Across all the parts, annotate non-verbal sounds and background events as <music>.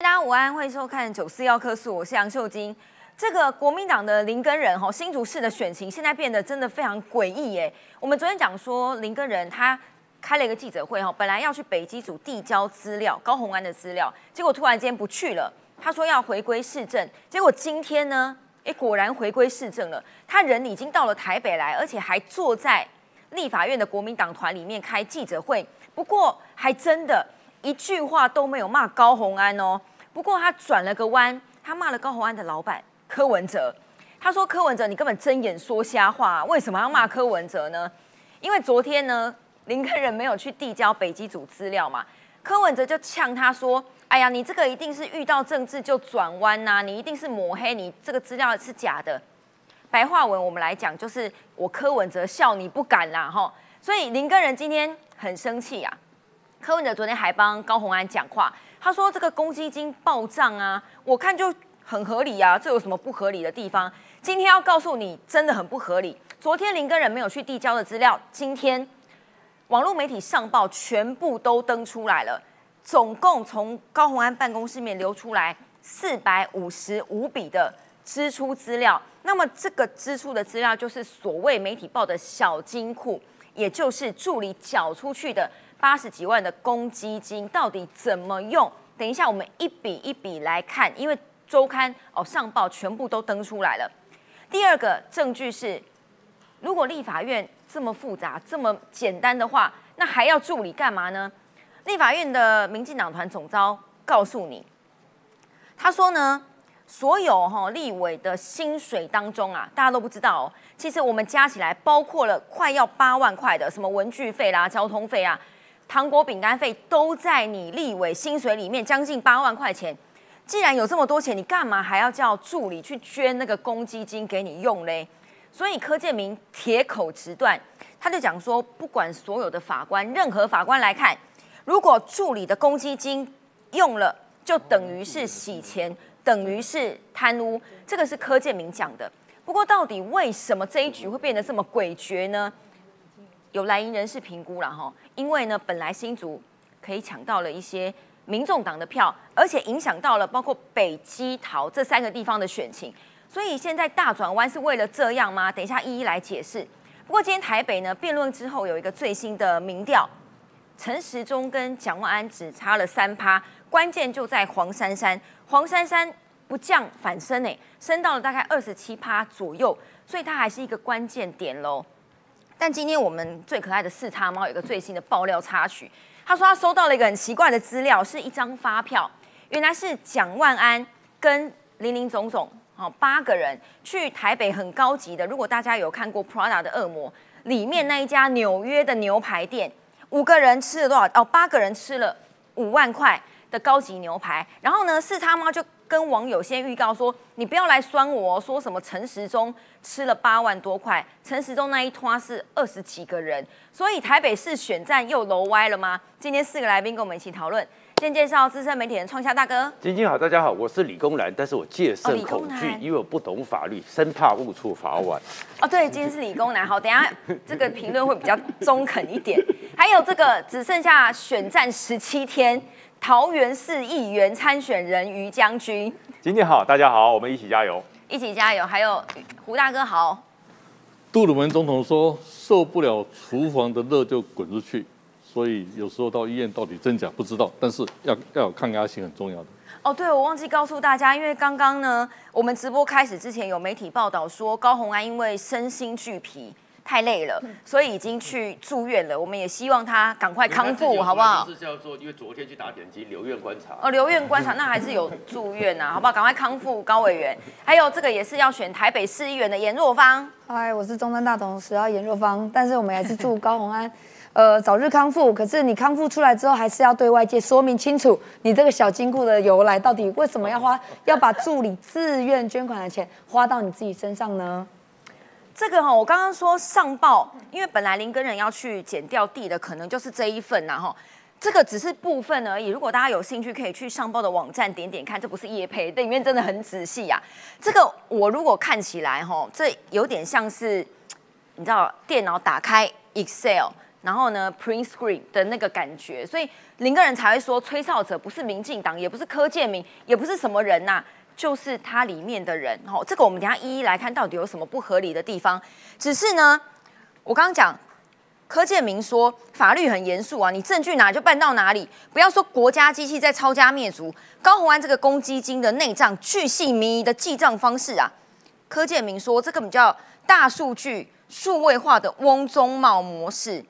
大家午安，欢迎收看九四幺科数，我是杨秀晶。这个国民党的林根人哈，新竹市的选情现在变得真的非常诡异耶。我们昨天讲说林根人他开了一个记者会哈，本来要去北基组递交资料，高鸿安的资料，结果突然间不去了，他说要回归市政，结果今天呢，哎，果然回归市政了，他人已经到了台北来，而且还坐在立法院的国民党团里面开记者会，不过还真的。一句话都没有骂高鸿安哦，不过他转了个弯，他骂了高鸿安的老板柯文哲。他说：“柯文哲，你根本睁眼说瞎话，为什么要骂柯文哲呢？因为昨天呢，林根人没有去递交北基组资料嘛，柯文哲就呛他说：‘哎呀，你这个一定是遇到政治就转弯呐，你一定是抹黑，你这个资料是假的。’白话文我们来讲，就是我柯文哲笑你不敢啦，哈。所以林根人今天很生气啊。”柯文哲昨天还帮高鸿安讲话，他说这个公积金暴涨啊，我看就很合理啊，这有什么不合理的地方？今天要告诉你，真的很不合理。昨天林根人没有去递交的资料，今天网络媒体上报全部都登出来了，总共从高鸿安办公室面流出来四百五十五笔的支出资料。那么这个支出的资料就是所谓媒体报的小金库，也就是助理缴出去的。八十几万的公积金到底怎么用？等一下我们一笔一笔来看，因为周刊哦上报全部都登出来了。第二个证据是，如果立法院这么复杂、这么简单的话，那还要助理干嘛呢？立法院的民进党团总召告诉你，他说呢，所有哈立委的薪水当中啊，大家都不知道，其实我们加起来包括了快要八万块的什么文具费啦、交通费啊。糖果、饼干费都在你立委薪水里面，将近八万块钱。既然有这么多钱，你干嘛还要叫助理去捐那个公积金给你用嘞？所以柯建明铁口直断，他就讲说，不管所有的法官，任何法官来看，如果助理的公积金用了，就等于是洗钱，等于是贪污。这个是柯建明讲的。不过，到底为什么这一局会变得这么诡谲呢？有来营人士评估了哈，因为呢，本来新竹可以抢到了一些民众党的票，而且影响到了包括北基桃这三个地方的选情，所以现在大转弯是为了这样吗？等一下一一来解释。不过今天台北呢辩论之后有一个最新的民调，陈时中跟蒋万安只差了三趴，关键就在黄珊珊，黄珊珊不降反升诶，升到了大概二十七趴左右，所以它还是一个关键点喽。但今天我们最可爱的四叉猫有一个最新的爆料插曲，他说他收到了一个很奇怪的资料，是一张发票，原来是蒋万安跟林林总总，好八个人去台北很高级的，如果大家有看过 Prada 的恶魔里面那一家纽约的牛排店，五个人吃了多少？哦，八个人吃了五万块的高级牛排，然后呢，四叉猫就。跟网友先预告说，你不要来酸我，说什么陈时中吃了八万多块，陈时中那一拖是二十几个人，所以台北市选战又楼歪了吗？今天四个来宾跟我们一起讨论，先介绍资深媒体人创下大哥，晶晶好，大家好，我是理工男，但是我戒慎恐惧，因为我不懂法律，生怕误触法网。哦，对，今天是理工男，好，等下 <laughs> 这个评论会比较中肯一点，还有这个只剩下选战十七天。桃园市议员参选人于将军，今天好，大家好，我们一起加油，一起加油。还有胡大哥好，杜鲁门总统说受不了厨房的热就滚出去，所以有时候到医院到底真假不知道，但是要要有抗压性很重要的。哦，对，我忘记告诉大家，因为刚刚呢，我们直播开始之前有媒体报道说高红安因为身心俱疲。太累了，所以已经去住院了。我们也希望他赶快康复，好不好？是叫做，因为昨天去打点滴，留院观察。哦，留院观察，那还是有住院呐，<laughs> 好不好？赶快康复，高委员。还有这个也是要选台北市议员的严若芳。嗨，我是中山大同时要严若芳，但是我们还是祝高鸿安，<laughs> 呃，早日康复。可是你康复出来之后，还是要对外界说明清楚，你这个小金库的由来，到底为什么要花，要把助理自愿捐款的钱花到你自己身上呢？这个哈，我刚刚说上报，因为本来林根人要去剪掉地的，可能就是这一份呐哈。这个只是部分而已。如果大家有兴趣，可以去上报的网站点点看，这不是叶配，这里面真的很仔细呀。这个我如果看起来哈，这有点像是你知道，电脑打开 Excel。然后呢，print screen 的那个感觉，所以林根人才会说，吹哨者不是民进党，也不是柯建明，也不是什么人呐，就是它里面的人。哦，这个我们等下一一来看到底有什么不合理的地方。只是呢，我刚刚讲。柯建明说：“法律很严肃啊，你证据哪就办到哪里，不要说国家机器在抄家灭族。高鸿安这个公积金的内账巨细靡遗的记账方式啊，柯建明说这根本叫大数据数位化的翁中茂模式。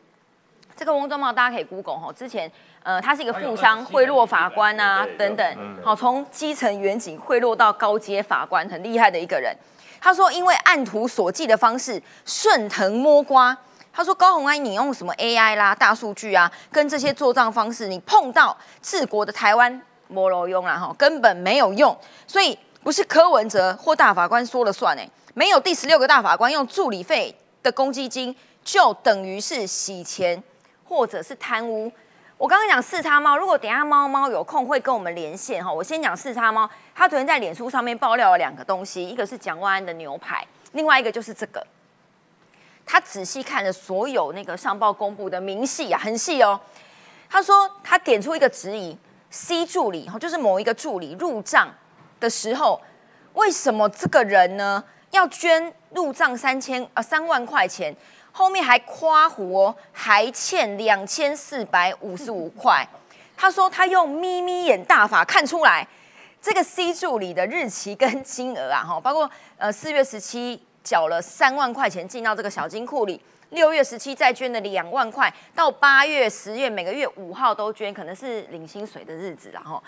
这个翁中茂大家可以 Google 哈，之前呃他是一个富商贿赂法官啊等等，好从基层远景贿赂到高阶法官，很厉害的一个人。他说因为按图索骥的方式顺藤摸瓜。”他说：“高鸿安，你用什么 AI 啦、大数据啊，跟这些做账方式，你碰到治国的台湾没路用啦，哈，根本没有用。所以不是柯文哲或大法官说了算，哎，没有第十六个大法官用助理费的公积金，就等于是洗钱或者是贪污。我刚刚讲四叉猫，如果等下猫猫有空会跟我们连线哈，我先讲四叉猫。他昨天在脸书上面爆料了两个东西，一个是蒋万安的牛排，另外一个就是这个。”他仔细看了所有那个上报公布的明细啊，很细哦。他说他点出一个质疑：C 助理哈，就是某一个助理入账的时候，为什么这个人呢要捐入账三千呃三万块钱，后面还夸胡哦，还欠两千四百五十五块。他说他用眯眯眼大法看出来，这个 C 助理的日期跟金额啊，哈，包括呃四月十七。缴了三万块钱进到这个小金库里，六月十七再捐了两万块，到八月、十月每个月五号都捐，可能是领薪水的日子然后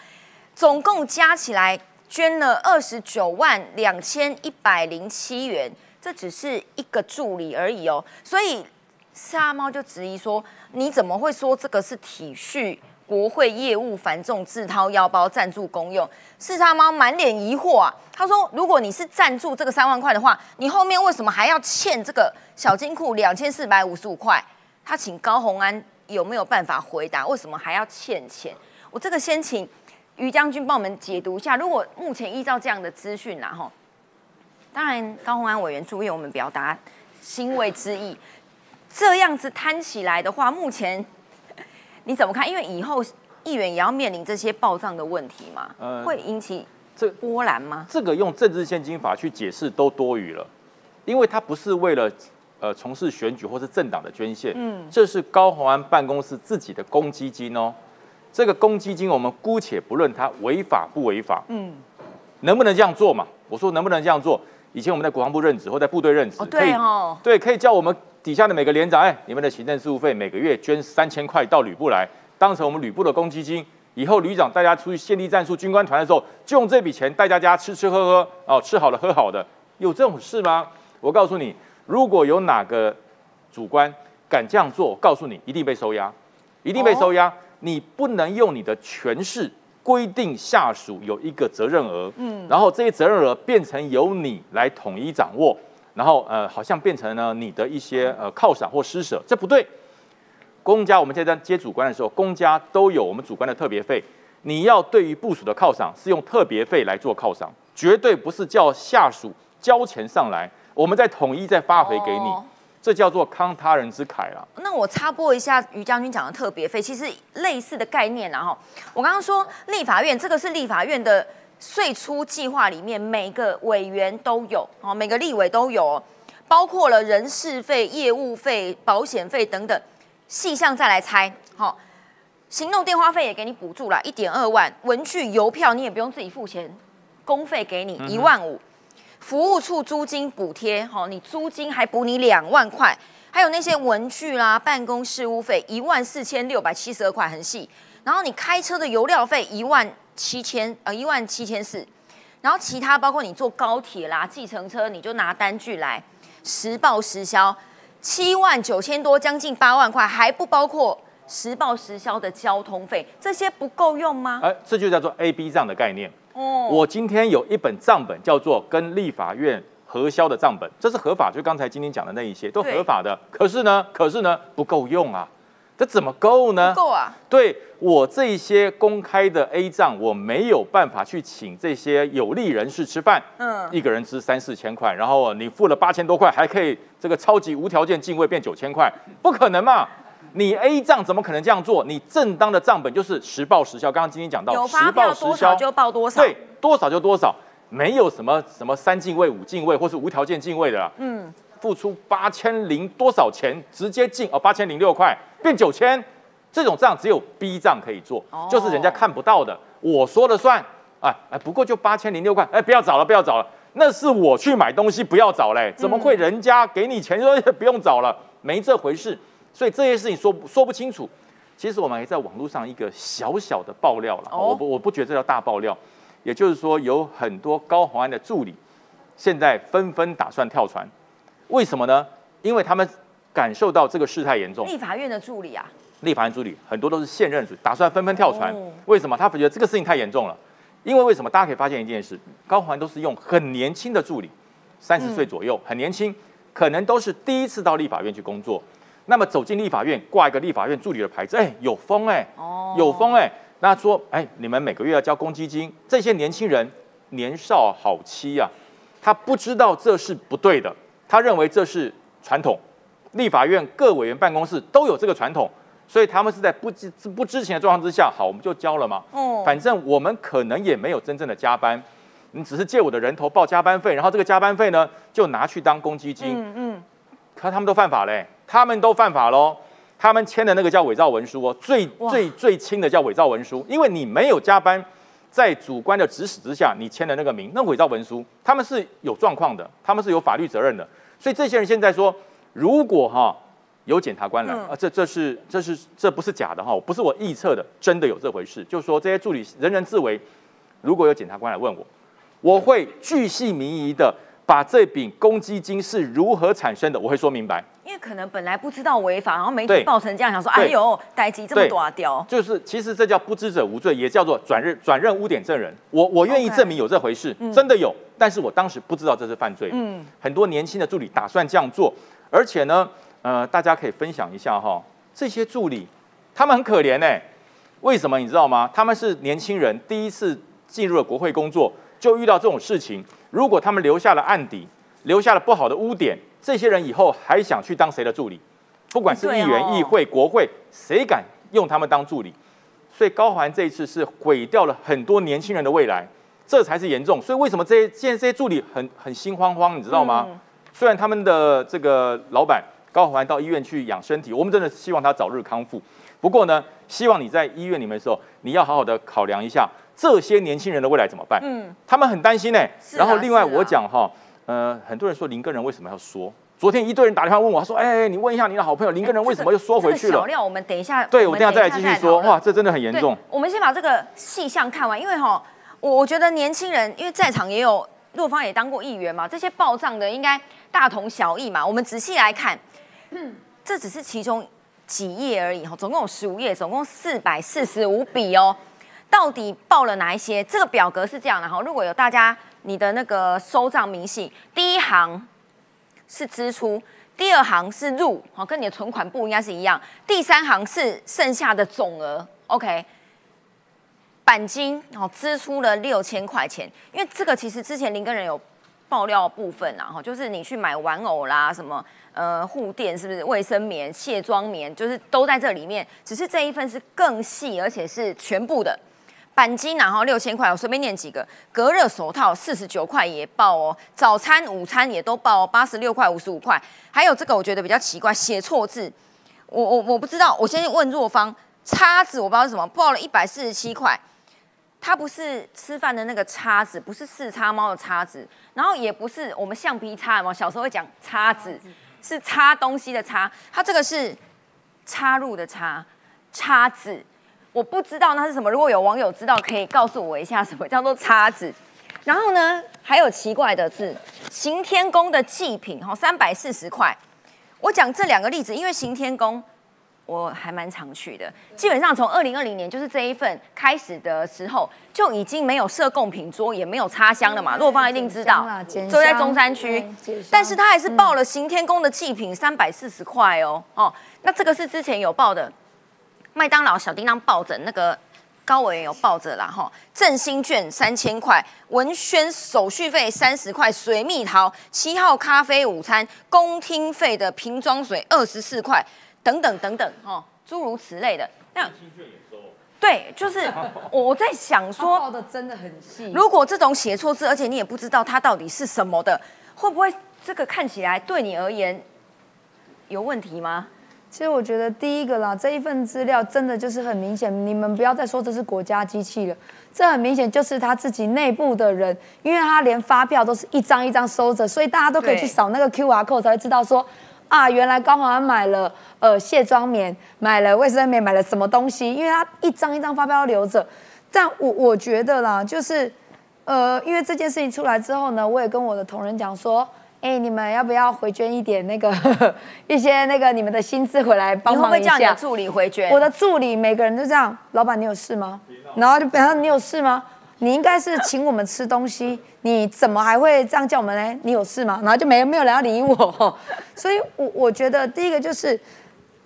总共加起来捐了二十九万两千一百零七元，这只是一个助理而已哦，所以四阿猫就质疑说，你怎么会说这个是体恤？国会业务繁重，自掏腰包赞助公用，四叉猫满脸疑惑啊。他说：“如果你是赞助这个三万块的话，你后面为什么还要欠这个小金库两千四百五十五块？”他请高鸿安有没有办法回答？为什么还要欠钱？我这个先请于将军帮我们解读一下。如果目前依照这样的资讯，然后当然高鸿安委员注意我们表达欣慰之意。这样子摊起来的话，目前。你怎么看？因为以后议员也要面临这些暴账的问题嘛，会引起这波澜吗？这个用政治现金法去解释都多余了，因为它不是为了呃从事选举或是政党的捐献，嗯，这是高鸿安办公室自己的公积金哦。这个公积金我们姑且不论它违法不违法，嗯，能不能这样做嘛？我说能不能这样做？以前我们在国防部任职或在部队任职，对哦，对，可以叫我们。底下的每个连长，哎，你们的行政事务费每个月捐三千块到旅部来，当成我们旅部的公积金。以后旅长大家出去献地战术、军官团的时候，就用这笔钱带大家吃吃喝喝，哦，吃好了喝好的，有这种事吗？我告诉你，如果有哪个主官敢这样做，告诉你一定被收押，一定被收押。你不能用你的权势规定下属有一个责任额，嗯，然后这些责任额变成由你来统一掌握。然后呃，好像变成了你的一些呃犒赏或施舍，这不对。公家我们现在接主观的时候，公家都有我们主观的特别费。你要对于部署的犒赏，是用特别费来做犒赏，绝对不是叫下属交钱上来，我们再统一再发回给你，这叫做慷他人之慨啦。那我插播一下于将军讲的特别费，其实类似的概念然后我刚刚说立法院这个是立法院的。税出计划里面每个委员都有哦，每个立委都有，包括了人事费、业务费、保险费等等细项再来猜。好，行动电话费也给你补助了，一点二万；文具、邮票你也不用自己付钱，公费给你一万五；服务处租金补贴，好，你租金还补你两万块；还有那些文具啦、办公事务费一万四千六百七十二块，很细。然后你开车的油料费一万。七千呃一万七千四，然后其他包括你坐高铁啦、计程车，你就拿单据来实报实销，七万九千多，将近八万块，还不包括实报实销的交通费，这些不够用吗？哎，这就叫做 A B 账的概念。哦，我今天有一本账本叫做跟立法院核销的账本，这是合法，就刚才今天讲的那一些都合法的。可是呢，可是呢，不够用啊。这怎么够呢？够啊！对我这些公开的 A 账，我没有办法去请这些有利人士吃饭。嗯，一个人吃三四千块，然后你付了八千多块，还可以这个超级无条件进位变九千块，不可能嘛？你 A 账怎么可能这样做？你正当的账本就是实报实销。刚刚今天讲到，有发票多少就报多少，对，多少就多少，没有什么什么三进位、五进位或是无条件进位的啦。嗯，付出八千零多少钱直接进哦，八千零六块变九千，这种账只有 B 账可以做，就是人家看不到的，我说了算。哎哎，不过就八千零六块，哎，不要找了，不要找了，那是我去买东西，不要找嘞，怎么会人家给你钱说不用找了？没这回事，所以这些事情说说不清楚。其实我们还在网络上一个小小的爆料了，我不我不觉得这叫大爆料，也就是说有很多高宏安的助理现在纷纷打算跳船，为什么呢？因为他们感受到这个事态严重。立法院的助理啊，立法院助理很多都是现任主，打算纷纷跳船。为什么？他觉得这个事情太严重了。因为为什么？大家可以发现一件事，高环都是用很年轻的助理，三十岁左右，很年轻，可能都是第一次到立法院去工作。那么走进立法院，挂一个立法院助理的牌子，哎，有风哎，有风哎。那说，哎，你们每个月要交公积金，这些年轻人年少好欺呀，他不知道这是不对的，他认为这是传统，立法院各委员办公室都有这个传统。所以他们是在不知不知情的状况之下，好，我们就交了嘛。哦，反正我们可能也没有真正的加班，你只是借我的人头报加班费，然后这个加班费呢，就拿去当公积金。嗯嗯。可他们都犯法嘞，他们都犯法喽。他们签的那个叫伪造文书哦，最最最轻的叫伪造文书，因为你没有加班，在主观的指使之下，你签的那个名，那伪造文书，他们是有状况的，他们是有法律责任的。所以这些人现在说，如果哈。有检察官来啊，这这是这是这不是假的哈，不是我臆测的，真的有这回事。就是说这些助理人人自危，如果有检察官来问我，我会巨细靡遗的把这笔公积金是如何产生的，我会说明白。因为可能本来不知道违法，然后媒体报成这样，想说哎呦，代机这么多掉。就是其实这叫不知者无罪，也叫做转任转任污点证人。我我愿意证明有这回事，真的有，但是我当时不知道这是犯罪。嗯，很多年轻的助理打算这样做，而且呢。呃，大家可以分享一下哈，这些助理他们很可怜呢。为什么你知道吗？他们是年轻人，第一次进入了国会工作，就遇到这种事情。如果他们留下了案底，留下了不好的污点，这些人以后还想去当谁的助理？不管是议员、议会、国会，谁敢用他们当助理？所以高环这一次是毁掉了很多年轻人的未来，这才是严重。所以为什么这些现在这些助理很很心慌慌？你知道吗？虽然他们的这个老板。高环到医院去养身体，我们真的希望他早日康复。不过呢，希望你在医院里面的时候，你要好好的考量一下这些年轻人的未来怎么办。嗯，他们很担心呢。然后另外我讲哈，呃，很多人说林根人为什么要说？昨天一堆人打电话问我，他说：“哎，你问一下你的好朋友林根人为什么又说回去了？”小料，我们等一下。对，我等下再来继续说。哇，这真的很严重。我们先把这个细项看完，因为哈，我我觉得年轻人，因为在场也有若芳也当过议员嘛，这些报账的应该大同小异嘛。我们仔细来看。这只是其中几页而已哈，总共有十五页，总共四百四十五笔哦。到底报了哪一些？这个表格是这样的哈，如果有大家你的那个收账明细，第一行是支出，第二行是入，好，跟你的存款簿应该是一样。第三行是剩下的总额，OK。钣金哦，支出了六千块钱，因为这个其实之前林根人有爆料部分啊，哈，就是你去买玩偶啦什么。呃，护垫是不是卫生棉、卸妆棉，就是都在这里面。只是这一份是更细，而且是全部的。钣金然后六千块，我随便念几个。隔热手套四十九块也报哦。早餐、午餐也都报哦，八十六块、五十五块。还有这个我觉得比较奇怪，写错字。我我我不知道，我先问若芳。叉子我不知道是什么，报了一百四十七块。它不是吃饭的那个叉子，不是四叉猫的叉子，然后也不是我们橡皮擦嘛，小时候会讲叉子。是插东西的叉，它这个是插入的插，叉子，我不知道那是什么。如果有网友知道，可以告诉我一下什么 <laughs> 叫做叉子。然后呢，还有奇怪的是行天宫的祭品，哈，三百四十块。我讲这两个例子，因为行天宫。我还蛮常去的，基本上从二零二零年就是这一份开始的时候，就已经没有设贡品桌，也没有插香了嘛。若芳一定知道，坐在中山区，但是他还是报了行天宫的祭品三百四十块哦哦，那这个是之前有报的，麦当劳小叮当抱枕那个高委员有抱着啦哈，振兴券三千块，文宣手续费三十块，水蜜桃七号咖啡午餐公厅费的瓶装水二十四块。等等等等，哈，诸如此类的。那对，就是 <laughs> 我在想说，报的真的很细。如果这种写错字，而且你也不知道它到底是什么的，会不会这个看起来对你而言有问题吗？其实我觉得第一个啦，这一份资料真的就是很明显，你们不要再说这是国家机器了，这很明显就是他自己内部的人，因为他连发票都是一张一张收着，所以大家都可以去扫那个 Q R code 才会知道说，啊，原来高华安买了呃卸妆棉，买了卫生棉，买了什么东西，因为他一张一张发票留着。但我我觉得啦，就是呃，因为这件事情出来之后呢，我也跟我的同仁讲说。哎，你们要不要回捐一点那个 <laughs> 一些那个你们的薪资回来帮忙一下？你会叫你的助理回捐？我的助理每个人都这样，老板你有事吗？然后就表示你有事吗？你应该是请我们吃东西，你怎么还会这样叫我们呢？你有事吗？然后就没没有人要理我。<laughs> 所以，我我觉得第一个就是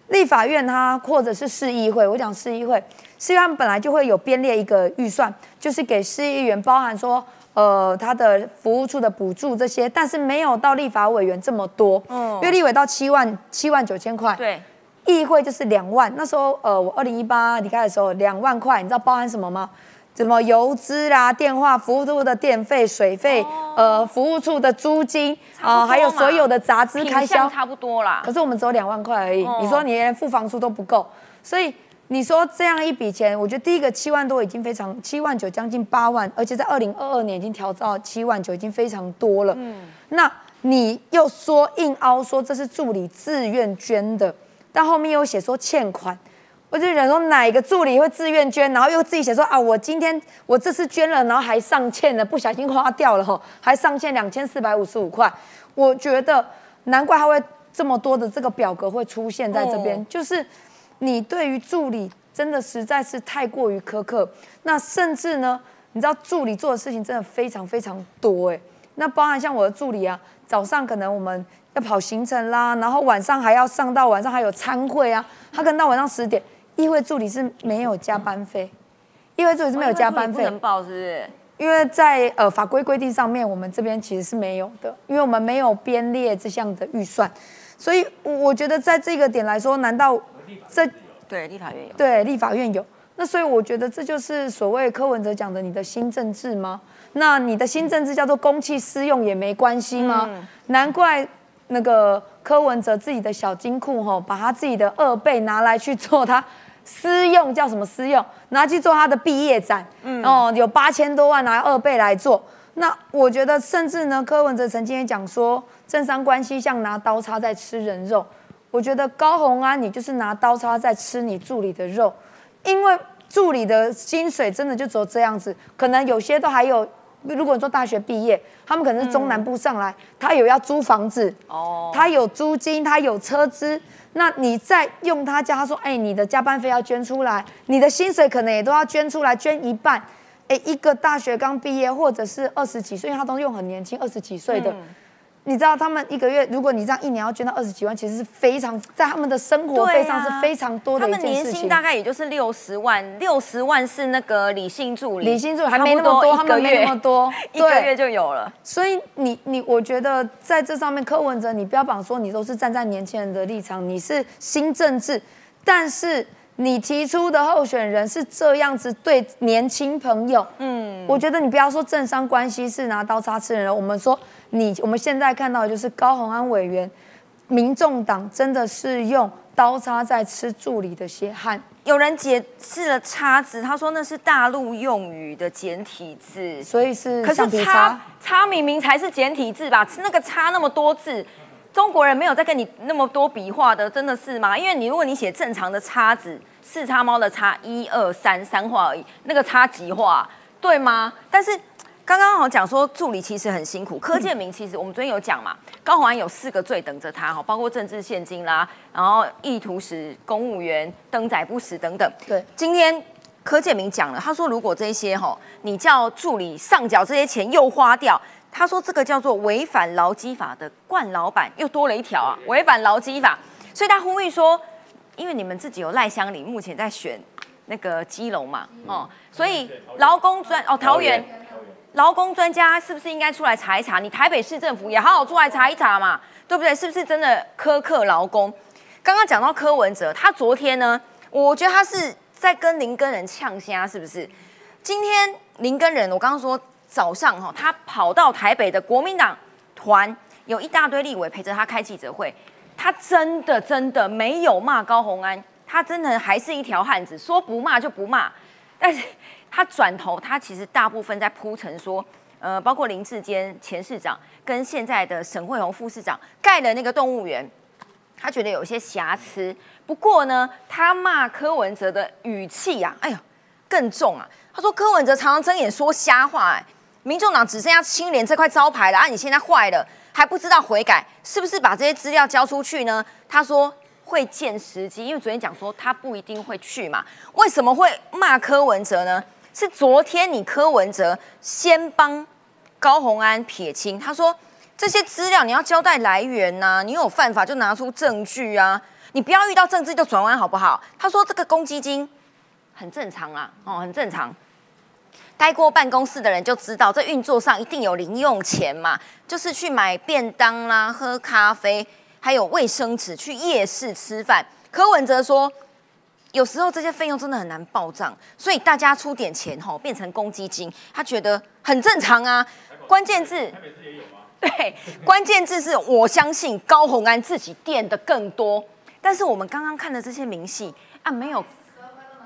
立法院它或者是市议会，我讲市议会，市议会本来就会有编列一个预算，就是给市议员包含说。呃，他的服务处的补助这些，但是没有到立法委员这么多。嗯，因为立委到七万七万九千块，对，议会就是两万。那时候，呃，我二零一八离开的时候，两万块，你知道包含什么吗？什么油资啦、电话服务处的电费、水费，呃，服务处的租金啊，还有所有的杂支开销，差不多啦。可是我们只有两万块而已，你说你连付房租都不够，所以。你说这样一笔钱，我觉得第一个七万多已经非常，七万九将近八万，而且在二零二二年已经调到七万九，已经非常多了。嗯，那你又说硬凹说这是助理自愿捐的，但后面又写说欠款，我就想说哪个助理会自愿捐，然后又自己写说啊，我今天我这次捐了，然后还上欠了，不小心花掉了哈，还上欠两千四百五十五块。我觉得难怪他会这么多的这个表格会出现在这边，就是。你对于助理真的实在是太过于苛刻，那甚至呢，你知道助理做的事情真的非常非常多哎，那包含像我的助理啊，早上可能我们要跑行程啦，然后晚上还要上到晚上还有参会啊，他可能到晚上十点，议会助理是没有加班费，议会助理是没有加班费，不能报是不是？因为在呃法规规定上面，我们这边其实是没有的，因为我们没有编列这项的预算，所以我觉得在这个点来说，难道？这对立法院有，对立法院有，那所以我觉得这就是所谓柯文哲讲的你的新政治吗？那你的新政治叫做公器私用也没关系吗？难怪那个柯文哲自己的小金库吼，把他自己的二倍拿来去做他私用，叫什么私用？拿去做他的毕业展，哦，有八千多万拿二倍来做。那我觉得甚至呢，柯文哲曾经也讲说，政商关系像拿刀叉在吃人肉。我觉得高红安，你就是拿刀叉在吃你助理的肉，因为助理的薪水真的就只有这样子，可能有些都还有。如果你说大学毕业，他们可能是中南部上来，他有要租房子，哦，他有租金，他有车资，那你再用他家，他说，哎，你的加班费要捐出来，你的薪水可能也都要捐出来，捐一半。哎，一个大学刚毕业或者是二十几岁，因为他都用很年轻，二十几岁的。你知道他们一个月，如果你这样一年要捐到二十几万，其实是非常在他们的生活费上是非常多的一件事情。他们年薪大概也就是六十万，六十万是那个理性助理，理性助理还没那么多，他们没那么多，一个 <laughs> 月就有了。所以你你，我觉得在这上面，柯文哲，你标榜说你都是站在年轻人的立场，你是新政治，但是你提出的候选人是这样子对年轻朋友，嗯，我觉得你不要说政商关系是拿刀叉吃人，我们说。你我们现在看到的就是高鸿安委员，民众党真的是用刀叉在吃助理的血汗。有人解释了叉字，他说那是大陆用语的简体字，所以是。可是叉叉明明才是简体字吧？那个叉那么多字，中国人没有在跟你那么多笔画的，真的是吗？因为你如果你写正常的叉子，四叉猫的叉，一二三三画而已，那个叉几画，对吗？但是。刚刚好讲说助理其实很辛苦，柯建明其实我们昨天有讲嘛，高鸿安有四个罪等着他哈，包括政治现金啦，然后意图使公务员登载不实等等。对，今天柯建明讲了，他说如果这些哈，你叫助理上缴这些钱又花掉，他说这个叫做违反劳基法的冠老板又多了一条啊，违反劳基法，所以他呼吁说，因为你们自己有赖香林目前在选那个基隆嘛，哦，所以劳工专哦桃园。劳工专家是不是应该出来查一查？你台北市政府也好好出来查一查嘛，对不对？是不是真的苛刻劳工？刚刚讲到柯文哲，他昨天呢，我觉得他是在跟林根人呛虾，是不是？今天林根人，我刚刚说早上哈，他跑到台北的国民党团，有一大堆立委陪着他开记者会，他真的真的没有骂高红安，他真的还是一条汉子，说不骂就不骂，但是他转头，他其实大部分在铺陈说，呃，包括林志坚前市长跟现在的沈惠宏副市长盖的那个动物园。他觉得有些瑕疵，不过呢，他骂柯文哲的语气呀，哎呀，更重啊！他说柯文哲常常睁眼说瞎话，哎，民众党只剩下清廉这块招牌了啊！你现在坏了，还不知道悔改，是不是把这些资料交出去呢？他说会见时机，因为昨天讲说他不一定会去嘛。为什么会骂柯文哲呢？是昨天你柯文哲先帮高红安撇清，他说。这些资料你要交代来源呐，你有犯法就拿出证据啊，你不要遇到政治就转弯好不好？他说这个公积金很正常啊，哦，很正常。待过办公室的人就知道，这运作上一定有零用钱嘛，就是去买便当啦、喝咖啡，还有卫生纸，去夜市吃饭。柯文哲说，有时候这些费用真的很难报账，所以大家出点钱吼，变成公积金，他觉得很正常啊。关键字。对，关键字是我相信高红安自己垫的更多，但是我们刚刚看的这些明细啊，没有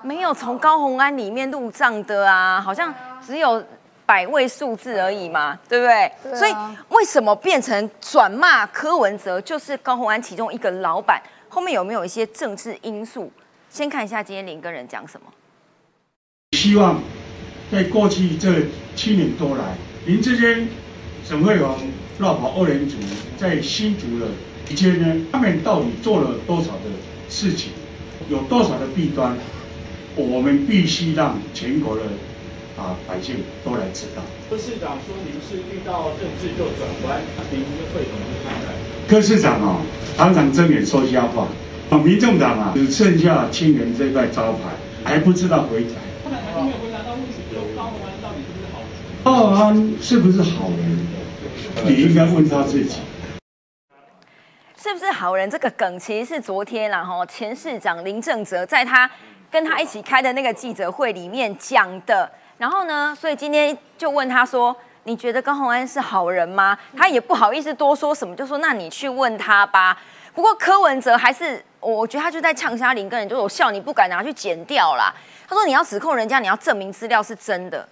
没有从高红安里面入账的啊，好像只有百位数字而已嘛，对不对？所以为什么变成转骂柯文哲就是高红安其中一个老板？后面有没有一些政治因素？先看一下今天林跟人讲什么。希望在过去这七年多来，林志坚、沈惠荣。绕跑二人组在新竹的期间呢，他们到底做了多少的事情，有多少的弊端，我们必须让全国的啊百姓都来知道。柯市长说您是遇到政治就转弯，您会怎么看待？柯市长啊，常常睁眼说瞎话。啊，民众党啊，只剩下清人这块招牌，还不知道回转。还没有回答到问题，高鸿安到底是不是好人？高鸿安是不是好人？你应该问他自己，是不是好人？这个梗其实是昨天然后前市长林正哲在他跟他一起开的那个记者会里面讲的。然后呢，所以今天就问他说：“你觉得高鸿安是好人吗？”他也不好意思多说什么，就说：“那你去问他吧。”不过柯文哲还是，我觉得他就在呛虾林跟人，就我笑你不敢拿去剪掉啦。他说：“你要指控人家，你要证明资料是真的。”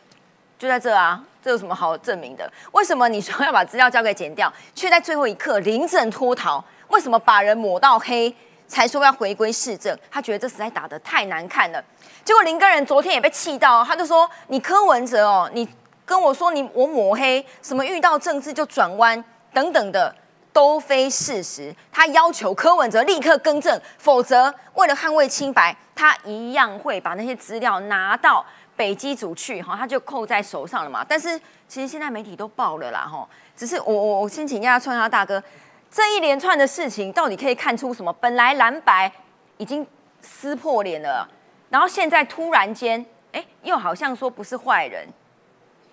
就在这啊。这有什么好证明的？为什么你说要把资料交给剪掉，却在最后一刻临阵脱逃？为什么把人抹到黑，才说要回归市政？他觉得这实在打得太难看了。结果林根人昨天也被气到，他就说：“你柯文哲哦，你跟我说你我抹黑，什么遇到政治就转弯等等的，都非事实。”他要求柯文哲立刻更正，否则为了捍卫清白，他一样会把那些资料拿到。北机组去哈，他就扣在手上了嘛。但是其实现在媒体都报了啦哈。只是我我我先请教下川沙大哥，这一连串的事情到底可以看出什么？本来蓝白已经撕破脸了，然后现在突然间，哎，又好像说不是坏人。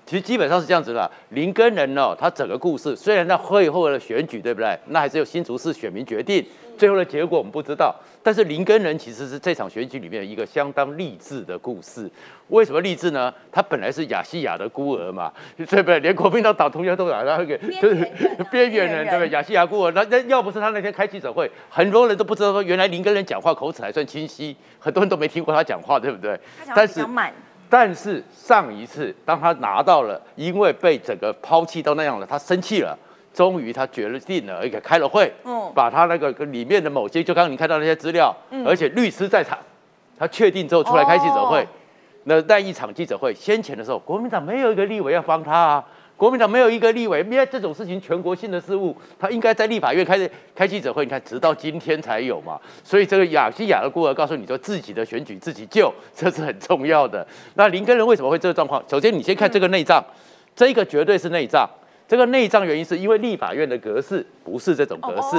其实基本上是这样子的，林根人哦，他整个故事虽然在会后的选举对不对？那还是由新竹市选民决定。最后的结果我们不知道，但是林根人其实是这场选举里面一个相当励志的故事。为什么励志呢？他本来是亚细亚的孤儿嘛，<laughs> 对不对？连国民党党同学都把他给就是 <laughs> 边缘人，对不对？亚细亚孤儿，那那要不是他那天开记者会，很多人都不知道说原来林根人讲话口齿还算清晰，很多人都没听过他讲话，对不对？但是但是上一次当他拿到了，因为被整个抛弃到那样了，他生气了。终于他决定了，而且开了会，嗯，把他那个里面的某些，就刚刚你看到那些资料，嗯，而且律师在场，他确定之后出来开记者会，那那一场记者会，先前的时候，国民党没有一个立委要帮他啊，国民党没有一个立委，因为这种事情全国性的事务，他应该在立法院开开记者会，你看直到今天才有嘛，所以这个雅西亚的孤儿告诉你说，自己的选举自己救，这是很重要的。那林根人为什么会这个状况？首先你先看这个内账，这个绝对是内账。这个内脏原因是因为立法院的格式不是这种格式，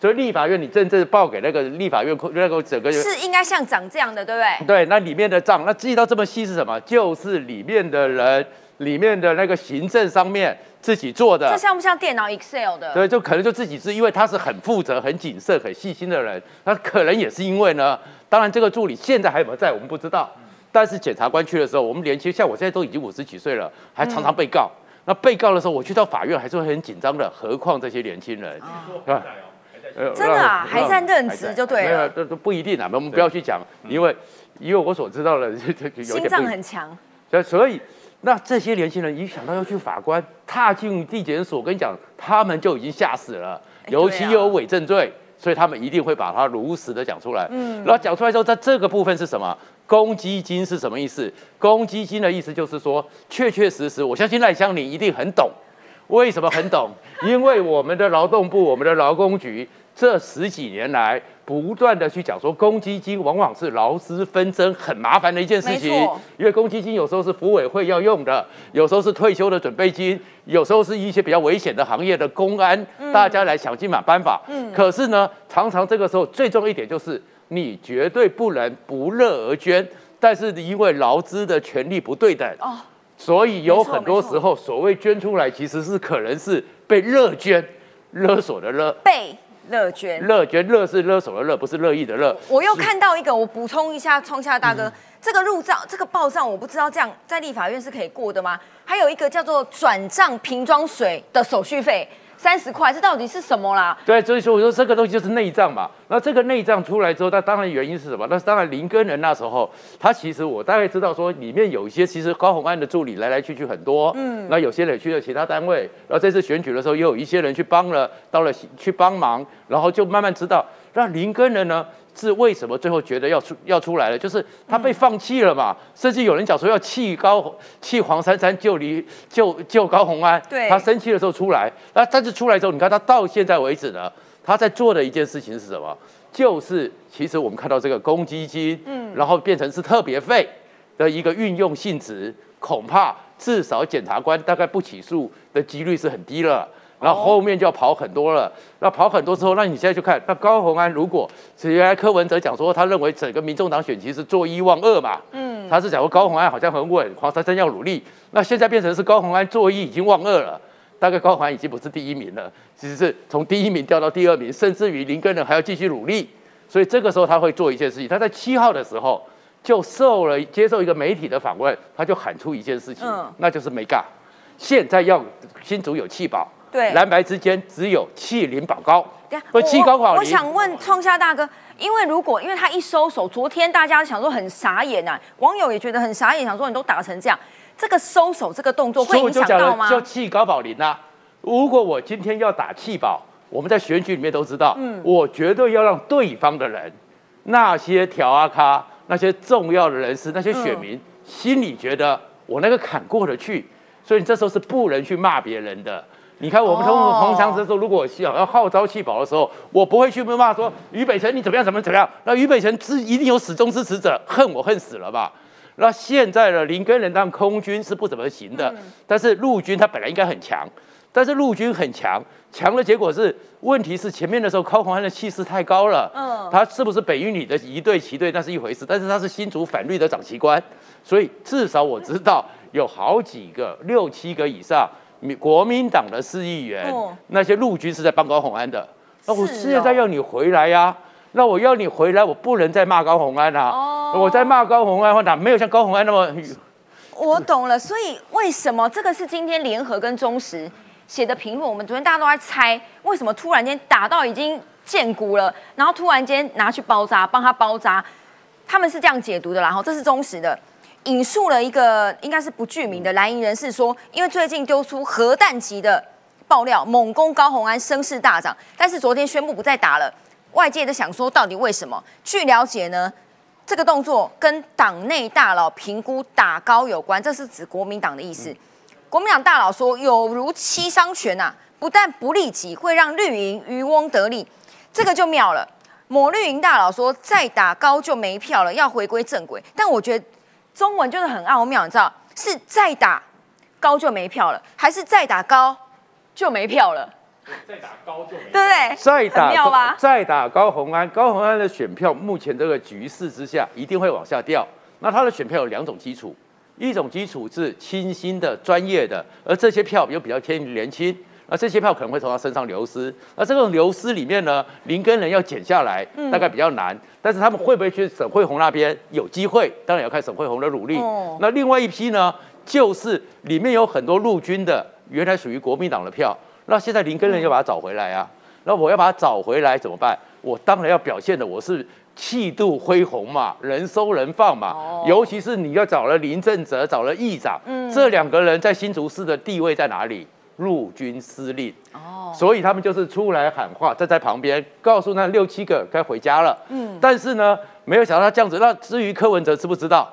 所以立法院你真正报给那个立法院那个整个是应该像长这样的，对不对？对，那里面的账，那记到这么细是什么？就是里面的人里面的那个行政上面自己做的。这像不像电脑 Excel 的？对，就可能就自己是因为他是很负责、很谨慎、很细心的人，那可能也是因为呢。当然，这个助理现在还有没有在，我们不知道。但是检察官去的时候，我们年轻，像我现在都已经五十几岁了，还常常被告。那被告的时候，我去到法院还是会很紧张的，何况这些年轻人，是吧？真的啊，还在任职就对了。这都不一定啊，我们不要去讲，因为因为我所知道的，心脏很强。所以，那这些年轻人一想到要去法官，踏进地检所，跟你讲，他们就已经吓死了。尤其有伪证罪。所以他们一定会把它如实的讲出来，嗯，然后讲出来之后，在这个部分是什么？公积金是什么意思？公积金的意思就是说，确确实实，我相信赖香林一定很懂。为什么很懂？<laughs> 因为我们的劳动部，我们的劳工局。这十几年来，不断的去讲说，公积金往往是劳资纷争很麻烦的一件事情。因为公积金有时候是服委会要用的，有时候是退休的准备金，有时候是一些比较危险的行业的公安，大家来想尽满办法。嗯。可是呢，常常这个时候最重要一点就是，你绝对不能不乐而捐。但是因为劳资的权利不对等，哦，所以有很多时候所谓捐出来，其实是可能是被勒捐，勒索的勒。被。乐捐，乐捐，乐是勒索的乐，不是乐意的乐。我又看到一个，我补充一下，创下大哥，这个入账，这个报账，我不知道这样在立法院是可以过的吗？还有一个叫做转账瓶装水的手续费。三十块，这到底是什么啦？对，所以说我说这个东西就是内脏嘛。那这个内脏出来之后，那当然原因是什么？那当然林根人那时候，他其实我大概知道说，里面有一些其实高鸿安的助理来来去去很多，嗯，那有些人去了其他单位，然后这次选举的时候，也有一些人去帮了，到了去帮忙，然后就慢慢知道，那林根人呢？是为什么最后觉得要出要出来了？就是他被放弃了嘛，甚至有人讲说要弃高弃黄珊珊救离救救高红安。对，他生气的时候出来，那但是出来之后，你看他到现在为止呢，他在做的一件事情是什么？就是其实我们看到这个公积金，嗯，然后变成是特别费的一个运用性质，恐怕至少检察官大概不起诉的几率是很低了。然后后面就要跑很多了，那跑很多之后，那你现在去看，那高鸿安如果原来柯文哲讲说，他认为整个民众党选情是做一望二嘛，嗯，他是讲说高鸿安好像很稳，黄珊珊要努力，那现在变成是高鸿安做一已经望二了，大概高鸿安已经不是第一名了，其实是从第一名掉到第二名，甚至于林根人还要继续努力，所以这个时候他会做一件事情，他在七号的时候就受了接受一个媒体的访问，他就喊出一件事情，那就是没干，现在要新竹有气保。对，蓝白之间只有气零保高，不气高保我想问创下大哥，因为如果因为他一收手，昨天大家想说很傻眼呐，网友也觉得很傻眼，想说你都打成这样，这个收手这个动作会影响到吗？就气高保零啊！如果我今天要打气保，我们在选举里面都知道，嗯，我绝对要让对方的人，那些条阿咖，那些重要的人士，那些选民心里觉得我那个坎过得去，所以你这时候是不能去骂别人的。你看，我们同同乡之时候，如果想要号召弃保的时候，我不会去骂说于北辰你怎么样怎么怎么样。那于北辰是一定有始终支持者，恨我恨死了吧？那现在的林根人当空军是不怎么行的，但是陆军他本来应该很强，但是陆军很强，强的结果是，问题是前面的时候高鸿安的气势太高了。嗯，他是不是北运里的一队旗队那是一回事，但是他是新竹反绿的长旗官，所以至少我知道有好几个六七个以上。国民党的市议员，那些陆军是在帮高鸿安的。那我现在要你回来呀？那我要你回来，我不能再骂高鸿安啊！我在骂高鸿安的话，哪没有像高鸿安那么？我懂了。所以为什么这个是今天联合跟中时写的评论？我们昨天大家都在猜，为什么突然间打到已经见骨了，然后突然间拿去包扎，帮他包扎？他们是这样解读的，然后这是中时的。引述了一个应该是不具名的蓝营人士说，因为最近丢出核弹级的爆料，猛攻高红安声势大涨，但是昨天宣布不再打了。外界都想说，到底为什么？据了解呢，这个动作跟党内大佬评估打高有关，这是指国民党的意思。国民党大佬说，有如七伤拳呐，不但不利己，会让绿营渔翁得利，这个就妙了。某绿营大佬说，再打高就没票了，要回归正轨。但我觉得。中文就是很奥妙，你知道，是再打高就没票了，还是再打高就没票了？再打高就没，对不对？再打再打高红安，高红安的选票目前这个局势之下一定会往下掉。那他的选票有两种基础，一种基础是清新的、专业的，而这些票又比较偏年轻，那这些票可能会从他身上流失。那这种流失里面呢，林根人要减下来，大概比较难。但是他们会不会去沈惠宏那边有机会？当然要看沈惠宏的努力。那另外一批呢，就是里面有很多陆军的，原来属于国民党的票，那现在林根人要把它找回来啊。那我要把它找回来怎么办？我当然要表现的我是。气度恢宏嘛，人收人放嘛，尤其是你要找了林正哲，找了议长，这两个人在新竹市的地位在哪里？陆军司令哦，所以他们就是出来喊话，站在旁边告诉那六七个该回家了。嗯，但是呢，没有想到他这样子。那至于柯文哲知不知道？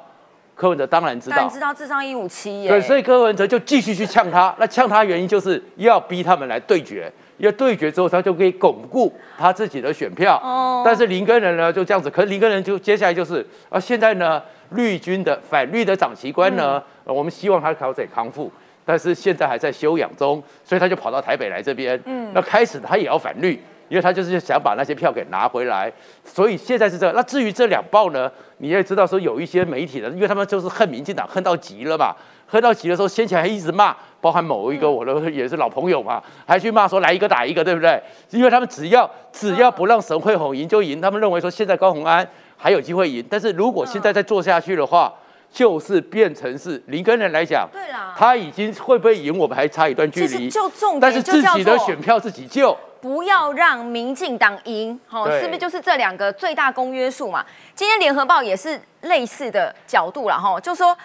柯文哲当然知道，知道智商一五七耶。对，所以柯文哲就继续去呛他。<laughs> 那呛他原因就是要逼他们来对决。要对决之后，他就可以巩固他自己的选票。哦。但是林根人呢，就这样子。可是林根人就接下来就是啊，现在呢，绿军的反绿的长旗官呢，我们希望他早点康复，但是现在还在休养中，所以他就跑到台北来这边。嗯。那开始他也要反绿，因为他就是想把那些票给拿回来。所以现在是这样。那至于这两报呢，你也知道说有一些媒体人，因为他们就是恨民进党恨到极了嘛。恨到极的时候，先前还一直骂，包含某一个我的也是老朋友嘛，还去骂说来一个打一个，对不对？因为他们只要只要不让沈惠宏赢就赢，他们认为说现在高鸿安还有机会赢，但是如果现在再做下去的话，就是变成是林根人来讲，对啦，他已经会不会赢，我们还差一段距离。就重点，但是自己的选票自己救，不要让民进党赢，好，是不是就是这两个最大公约数嘛？今天联合报也是类似的角度了哈，就说。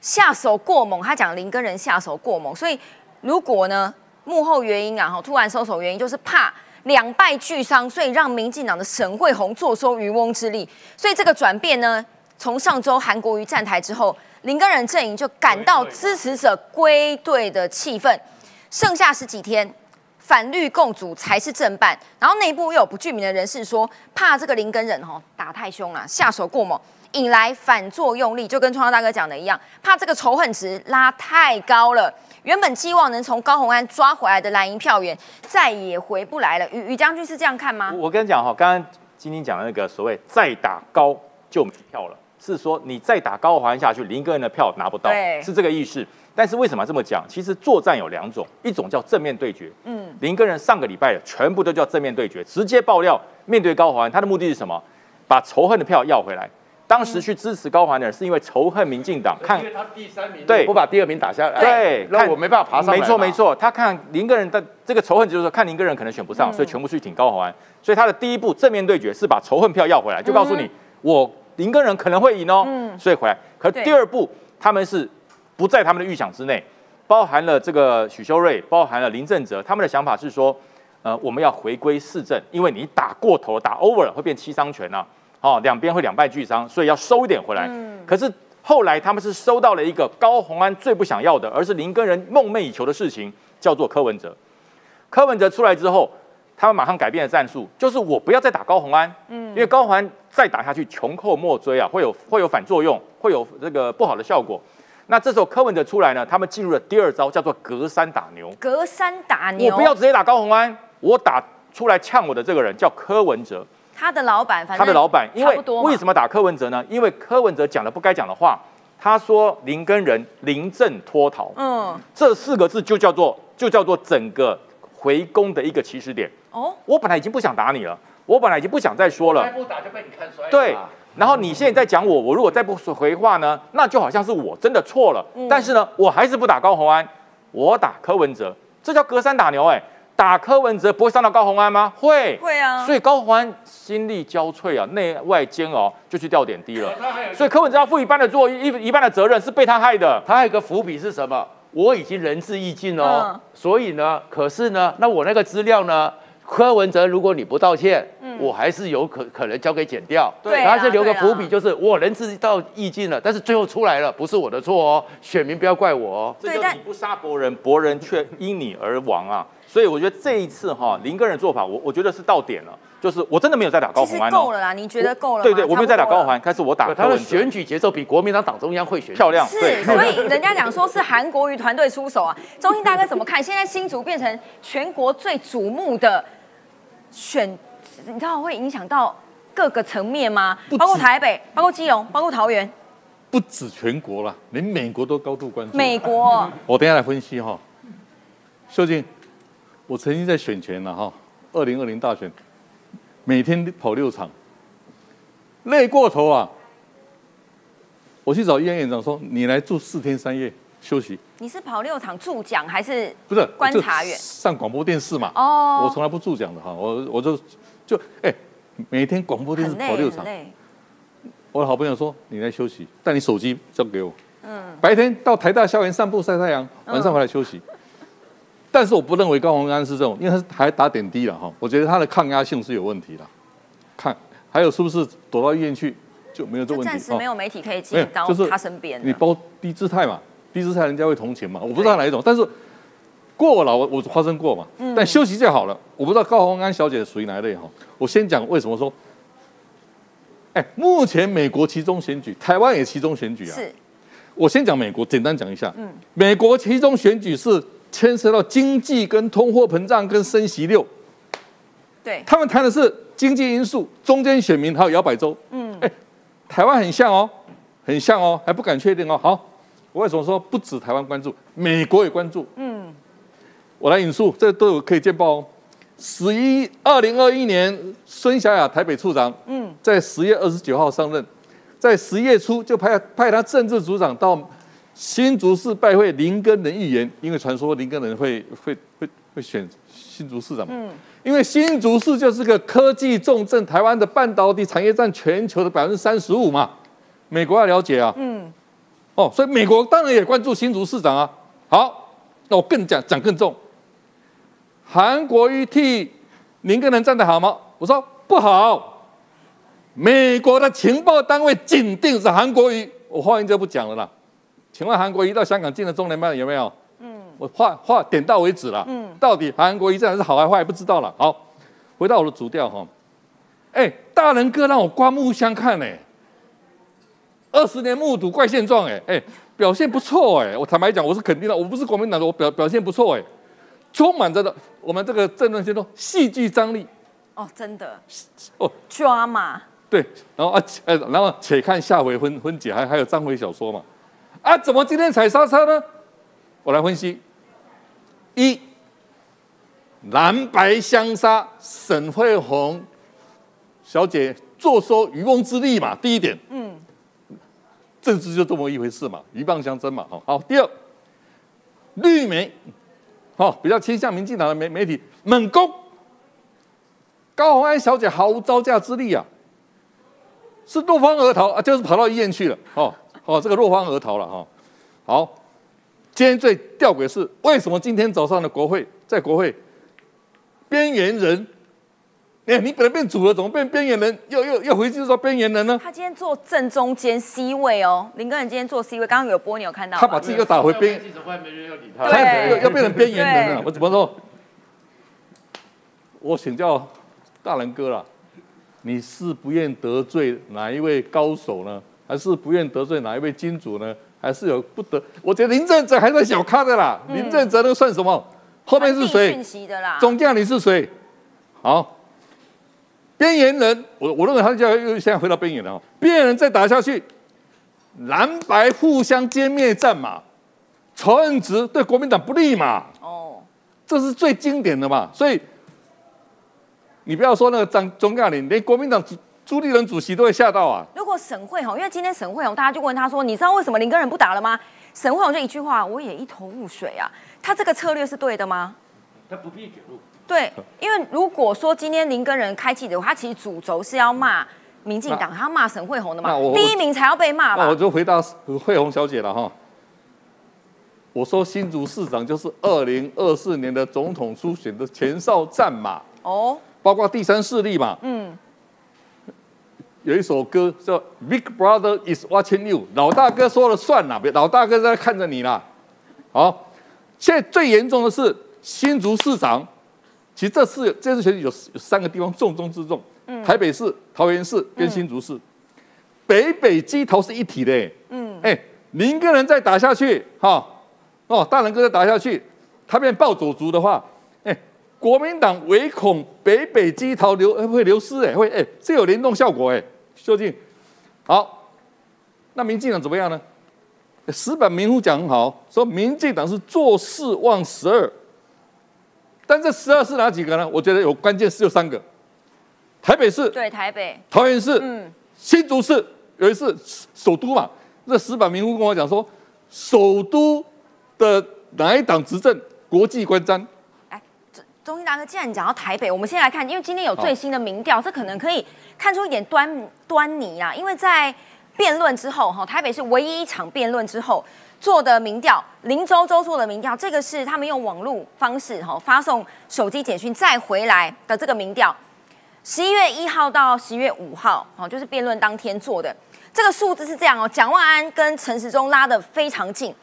下手过猛，他讲林根人下手过猛，所以如果呢幕后原因啊，哈突然收手原因就是怕两败俱伤，所以让民进党的沈惠宏坐收渔翁之利。所以这个转变呢，从上周韩国瑜站台之后，林根人阵营就感到支持者归队的气氛。剩下十几天，反绿共主才是正办。然后内部又有不具名的人士说，怕这个林根人吼打太凶了，下手过猛。引来反作用力，就跟创造大哥讲的一样，怕这个仇恨值拉太高了。原本期望能从高鸿安抓回来的蓝营票源，再也回不来了。于于将军是这样看吗？我跟你讲哈，刚刚晶晶讲的那个所谓再打高就没票了，是说你再打高鸿安下去，林个人的票拿不到，是这个意思。但是为什么这么讲？其实作战有两种，一种叫正面对决。嗯，林个人上个礼拜全部都叫正面对决，直接爆料面对高鸿安，他的目的是什么？把仇恨的票要回来。当时去支持高环的人，是因为仇恨民进党，看他第三名，对，不把第二名打下来，对，那我没办法爬上。没错没错，他看林个人的这个仇恨，就是说看林个人可能选不上，所以全部去挺高环。所以他的第一步正面对决是把仇恨票要回来，就告诉你我林根人可能会赢哦，所以回来。可第二步他们是不在他们的预想之内，包含了这个许修睿，包含了林正哲，他们的想法是说，呃，我们要回归市政，因为你打过头打 over 了会变七伤拳呐。哦，两边会两败俱伤，所以要收一点回来。嗯，可是后来他们是收到了一个高鸿安最不想要的，而是林根人梦寐以求的事情，叫做柯文哲。柯文哲出来之后，他们马上改变了战术，就是我不要再打高红安，嗯，因为高鸿安再打下去穷寇莫追啊，会有会有反作用，会有这个不好的效果。那这时候柯文哲出来呢，他们进入了第二招，叫做隔山打牛。隔山打牛，我不要直接打高鸿安，我打出来呛我的这个人叫柯文哲。他的老板，他的老板，因为为什么打柯文哲呢？因为柯文哲讲了不该讲的话，他说林根人临阵脱逃，嗯，这四个字就叫做就叫做整个回攻的一个起始点。哦，我本来已经不想打你了，我本来已经不想再说了，再不打就被你看衰。对，然后你现在在讲我，我如果再不回话呢，那就好像是我真的错了。但是呢，我还是不打高鸿安，我打柯文哲，这叫隔山打牛，哎。打柯文哲不会伤到高鸿安吗？会，会啊。所以高鸿安心力交瘁啊，内外煎熬，就去掉点滴了。所以柯文哲要负一半的作一一半的责任，是被他害的。他还有个伏笔是什么？我已经仁至义尽哦。所以呢，可是呢，那我那个资料呢？柯文哲，如果你不道歉，我还是有可可能交给剪掉。对，然后就留个伏笔，就是我人知道意境了，但是最后出来了，不是我的错哦，选民不要怪我哦。这就你不杀伯仁，伯仁却因你而亡啊。所以我觉得这一次哈林个人做法，我我觉得是到点了，就是我真的没有在打高红安够了啦，你觉得够了？对对，我没有在打高红安，开始我打。他的选举节奏比国民党党中央会选漂亮，是，所以人家讲说是韩国瑜团队出手啊。中心大哥怎么看？现在新竹变成全国最瞩目的选，你知道会影响到各个层面吗？包括台北，包括基隆，包括桃园。不止全国了，连美国都高度关注。美国，我等下来分析哈。秀静，我曾经在选前了哈，二零二零大选，每天跑六场，累过头啊！我去找医院院长说：“你来住四天三夜休息。”你是跑六场助讲还是不是观察员？上广播电视嘛。哦。我从来不助讲的哈，我我就就哎，每天广播电视跑六场。我的好朋友说：“你来休息，但你手机交给我。”嗯。白天到台大校园散步晒太阳，晚上回来休息。但是我不认为高鸿安是这种，因为他还打点滴了哈。我觉得他的抗压性是有问题的。看，还有是不是躲到医院去就没有这问题？暂时没有媒体可以进到他身边。你包低姿态嘛，低姿态人家会同情嘛。我不知道哪一种，但是过了我我发生过嘛。但休息就好了。我不知道高宏安小姐属于哪一类哈。我先讲为什么说，哎，目前美国其中选举，台湾也其中选举啊。是。我先讲美国，简单讲一下。嗯。美国其中选举是。牵涉到经济跟通货膨胀跟升息六，对他们谈的是经济因素，中间选民还有摇摆州，嗯，哎，台湾很像哦，很像哦，还不敢确定哦。好，我为什么说不止台湾关注，美国也关注？嗯，我来引述，这都有可以见报哦。十一二零二一年，孙小雅台北处长，嗯，在十月二十九号上任，在十月初就派派他政治组长到。新竹市拜会林根人议员，因为传说林根人会会会会选新竹市长嘛。嗯。因为新竹市就是个科技重镇，台湾的半导体产业占全球的百分之三十五嘛。美国要了解啊。嗯。哦，所以美国当然也关注新竹市长啊。好，那我更讲讲更重。韩国瑜替林根人站得好吗？我说不好。美国的情报单位紧盯着韩国瑜，我话音就不讲了啦。请问韩国一到香港进了中联办有没有？嗯，我话话点到为止了。嗯，到底韩国一战是好还坏不知道了。好，回到我的主调哈。哎，大人哥让我刮目相看呢。二十年目睹怪现状哎哎，表现不错哎。我坦白讲，我是肯定的，我不是国民党的，我表表现不错哎，充满着的我们这个政论先说戏剧张力。哦，真的。哦，抓嘛。对，然后啊，呃，然后且看下回分分解，还还有章回小说嘛。啊，怎么今天踩刹车呢？我来分析：一，蓝白相杀，沈惠红小姐坐收渔翁之利嘛。第一点，嗯，政治就这么一回事嘛，鹬蚌相争嘛。好，好。第二，绿媒，好，比较倾向民进党的媒媒体猛攻高虹安小姐，毫无招架之力啊，是落荒而逃啊，就是跑到医院去了。哦。哦，这个落荒而逃了哈。好，今天最吊诡是，为什么今天早上的国会在国会边缘人？哎，你本来变主了，怎么变边缘人？又又又回去说边缘人呢？他今天坐正中间 C 位哦，林哥，你今天坐 C 位，刚刚有播，你有看到？他把自己又打回边，记者会没人要理他，对，又变成边缘人了。我怎么说？我请教大人哥了，你是不愿得罪哪一位高手呢？还是不愿得罪哪一位金主呢？还是有不得？我觉得林正哲还算小咖的啦。林正哲那算什么？后面是谁？总将领是谁？好，边缘人，我我认为他就要又现在回到边缘了。边缘人再打下去，蓝白互相歼灭战嘛，仇恨值对国民党不利嘛。哦，这是最经典的嘛。所以你不要说那个张中将领连国民党。朱立伦主席都会吓到啊！如果沈惠宏，因为今天沈惠宏，大家就问他说：“你知道为什么林根人不打了吗？”沈惠宏就一句话：“我也一头雾水啊。”他这个策略是对的吗？他不必卷入。对，因为如果说今天林根人开记者会，他其实主轴是要骂民进党，他骂沈惠宏的嘛，第一名才要被骂吧？我就回答惠宏小姐了哈。我说新竹市长就是二零二四年的总统初选的前哨战马哦，包括第三势力嘛，嗯。有一首歌叫《Big Brother is watching you》，老大哥说了算了，老大哥在看着你啦。好，现在最严重的是新竹市长，其实这次这次选举有有三个地方重中之重，台北市、桃园市跟新竹市，北北基头是一体的。嗯，哎，你一个人再打下去，哈，哦，大人哥再打下去，他变暴走族的话，哎，国民党唯恐北北基头流会流失，哎，会哎，这有联动效果，哎。究竟好，那民进党怎么样呢？石板民夫讲很好，说民进党是做事忘十二，但这十二是哪几个呢？我觉得有关键是有三个：台北市、对台北、桃园市、嗯、新竹市，有一次首都嘛。这石板民夫跟我讲说，首都的哪一党执政，国际观瞻。哎，中兴大哥，既然你讲到台北，我们先来看，因为今天有最新的民调，这可能可以看出一点端端倪啊。因为在辩论之后，哈，台北是唯一一场辩论之后做的民调，林周周做的民调，这个是他们用网络方式，哈，发送手机简讯再回来的这个民调，十一月一号到十一月五号，哦，就是辩论当天做的，这个数字是这样哦，蒋万安跟陈时中拉得非常近，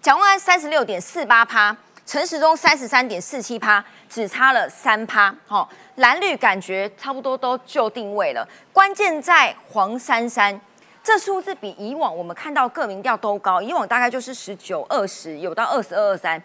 蒋万安三十六点四八趴，陈时中三十三点四七趴，只差了三趴，哦，蓝绿感觉差不多都就定位了，关键在黄珊珊。这数字比以往我们看到各民调都高，以往大概就是十九、二十，有到二十二、二三。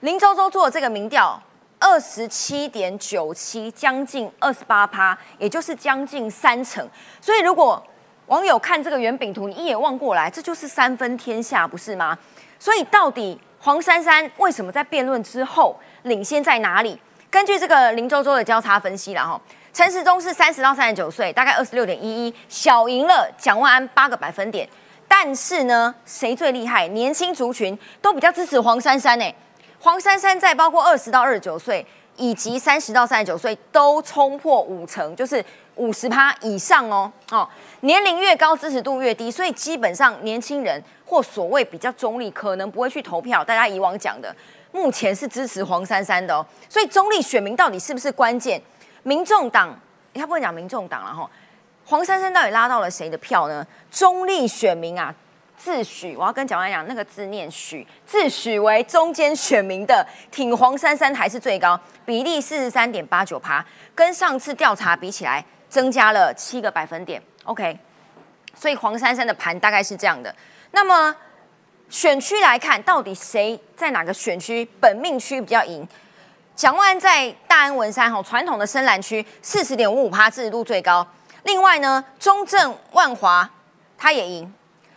林周周做的这个民调，二十七点九七，将近二十八趴，也就是将近三成。所以如果网友看这个圆饼图，你一眼望过来，这就是三分天下，不是吗？所以到底黄珊珊为什么在辩论之后领先在哪里？根据这个林周周的交叉分析了哈。陈时中是三十到三十九岁，大概二十六点一一，小赢了蒋万安八个百分点。但是呢，谁最厉害？年轻族群都比较支持黄珊珊呢。黄珊珊在包括二十到二十九岁以及三十到三十九岁都冲破五成，就是五十趴以上哦。哦，年龄越高，支持度越低，所以基本上年轻人或所谓比较中立，可能不会去投票。大家以往讲的，目前是支持黄珊珊的哦。所以中立选民到底是不是关键？民众党，他不会讲民众党了哈。黄珊珊到底拉到了谁的票呢？中立选民啊，自诩我要跟蒋万讲，那个字念许，自诩为中间选民的挺黄珊珊还是最高，比例四十三点八九趴，跟上次调查比起来增加了七个百分点。OK，所以黄珊珊的盘大概是这样的。那么选区来看，到底谁在哪个选区本命区比较赢？蒋万在大安文山吼传统的深蓝区四十点五五趴支持度最高。另外呢，中正万华他也赢。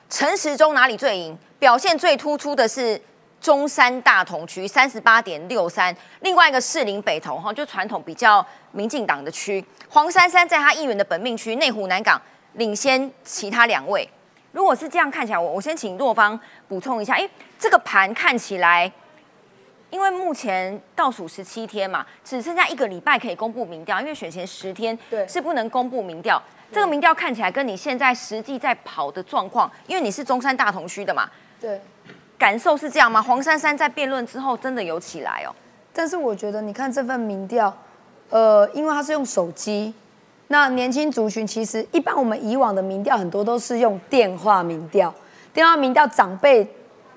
陈时中哪里最赢？表现最突出的是中山大同区三十八点六三。另外一个士林北投哈，就传统比较民进党的区。黄珊珊在他议员的本命区内湖南港领先其他两位。如果是这样看起来，我我先请若芳补充一下，哎，这个盘看起来。因为目前倒数十七天嘛，只剩下一个礼拜可以公布民调，因为选前十天是不能公布民调。这个民调看起来跟你现在实际在跑的状况，因为你是中山大同区的嘛，对，感受是这样吗？黄珊珊在辩论之后真的有起来哦。但是我觉得你看这份民调，呃，因为它是用手机，那年轻族群其实一般我们以往的民调很多都是用电话民调，电话民调长辈。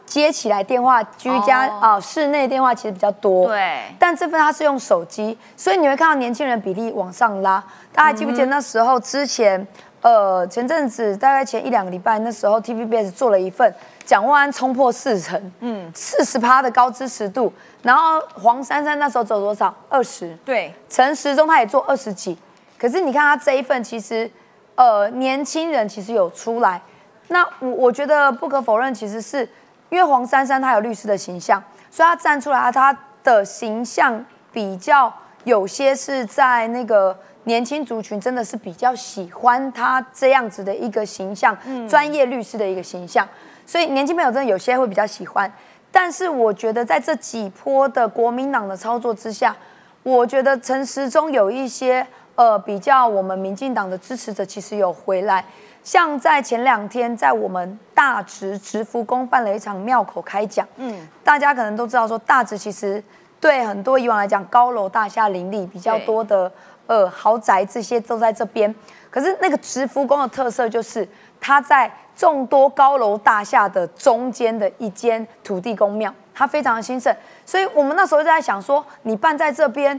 接起来电话，居家啊，室内电话其实比较多。对。但这份它是用手机，所以你会看到年轻人比例往上拉。大家记不记得那时候之前，呃，前阵子大概前一两个礼拜，那时候 TVBS 做了一份蒋万安冲破四成，嗯，四十趴的高支持度。然后黄珊珊那时候走多少？二十。对。陈时中他也做二十几，可是你看他这一份，其实呃，年轻人其实有出来。那我我觉得不可否认，其实是。因为黄珊珊她有律师的形象，所以她站出来，她的形象比较有些是在那个年轻族群真的是比较喜欢她这样子的一个形象，专业律师的一个形象，所以年轻朋友真的有些会比较喜欢。但是我觉得在这几波的国民党的操作之下，我觉得陈时中有一些呃比较我们民进党的支持者其实有回来。像在前两天，在我们大直直福宫办了一场庙口开讲，嗯，大家可能都知道说，大直其实对很多以往来讲，高楼大厦林立，比较多的呃豪宅这些都在这边。可是那个直福宫的特色就是，它在众多高楼大厦的中间的一间土地公庙，它非常的兴盛。所以我们那时候就在想说，你办在这边，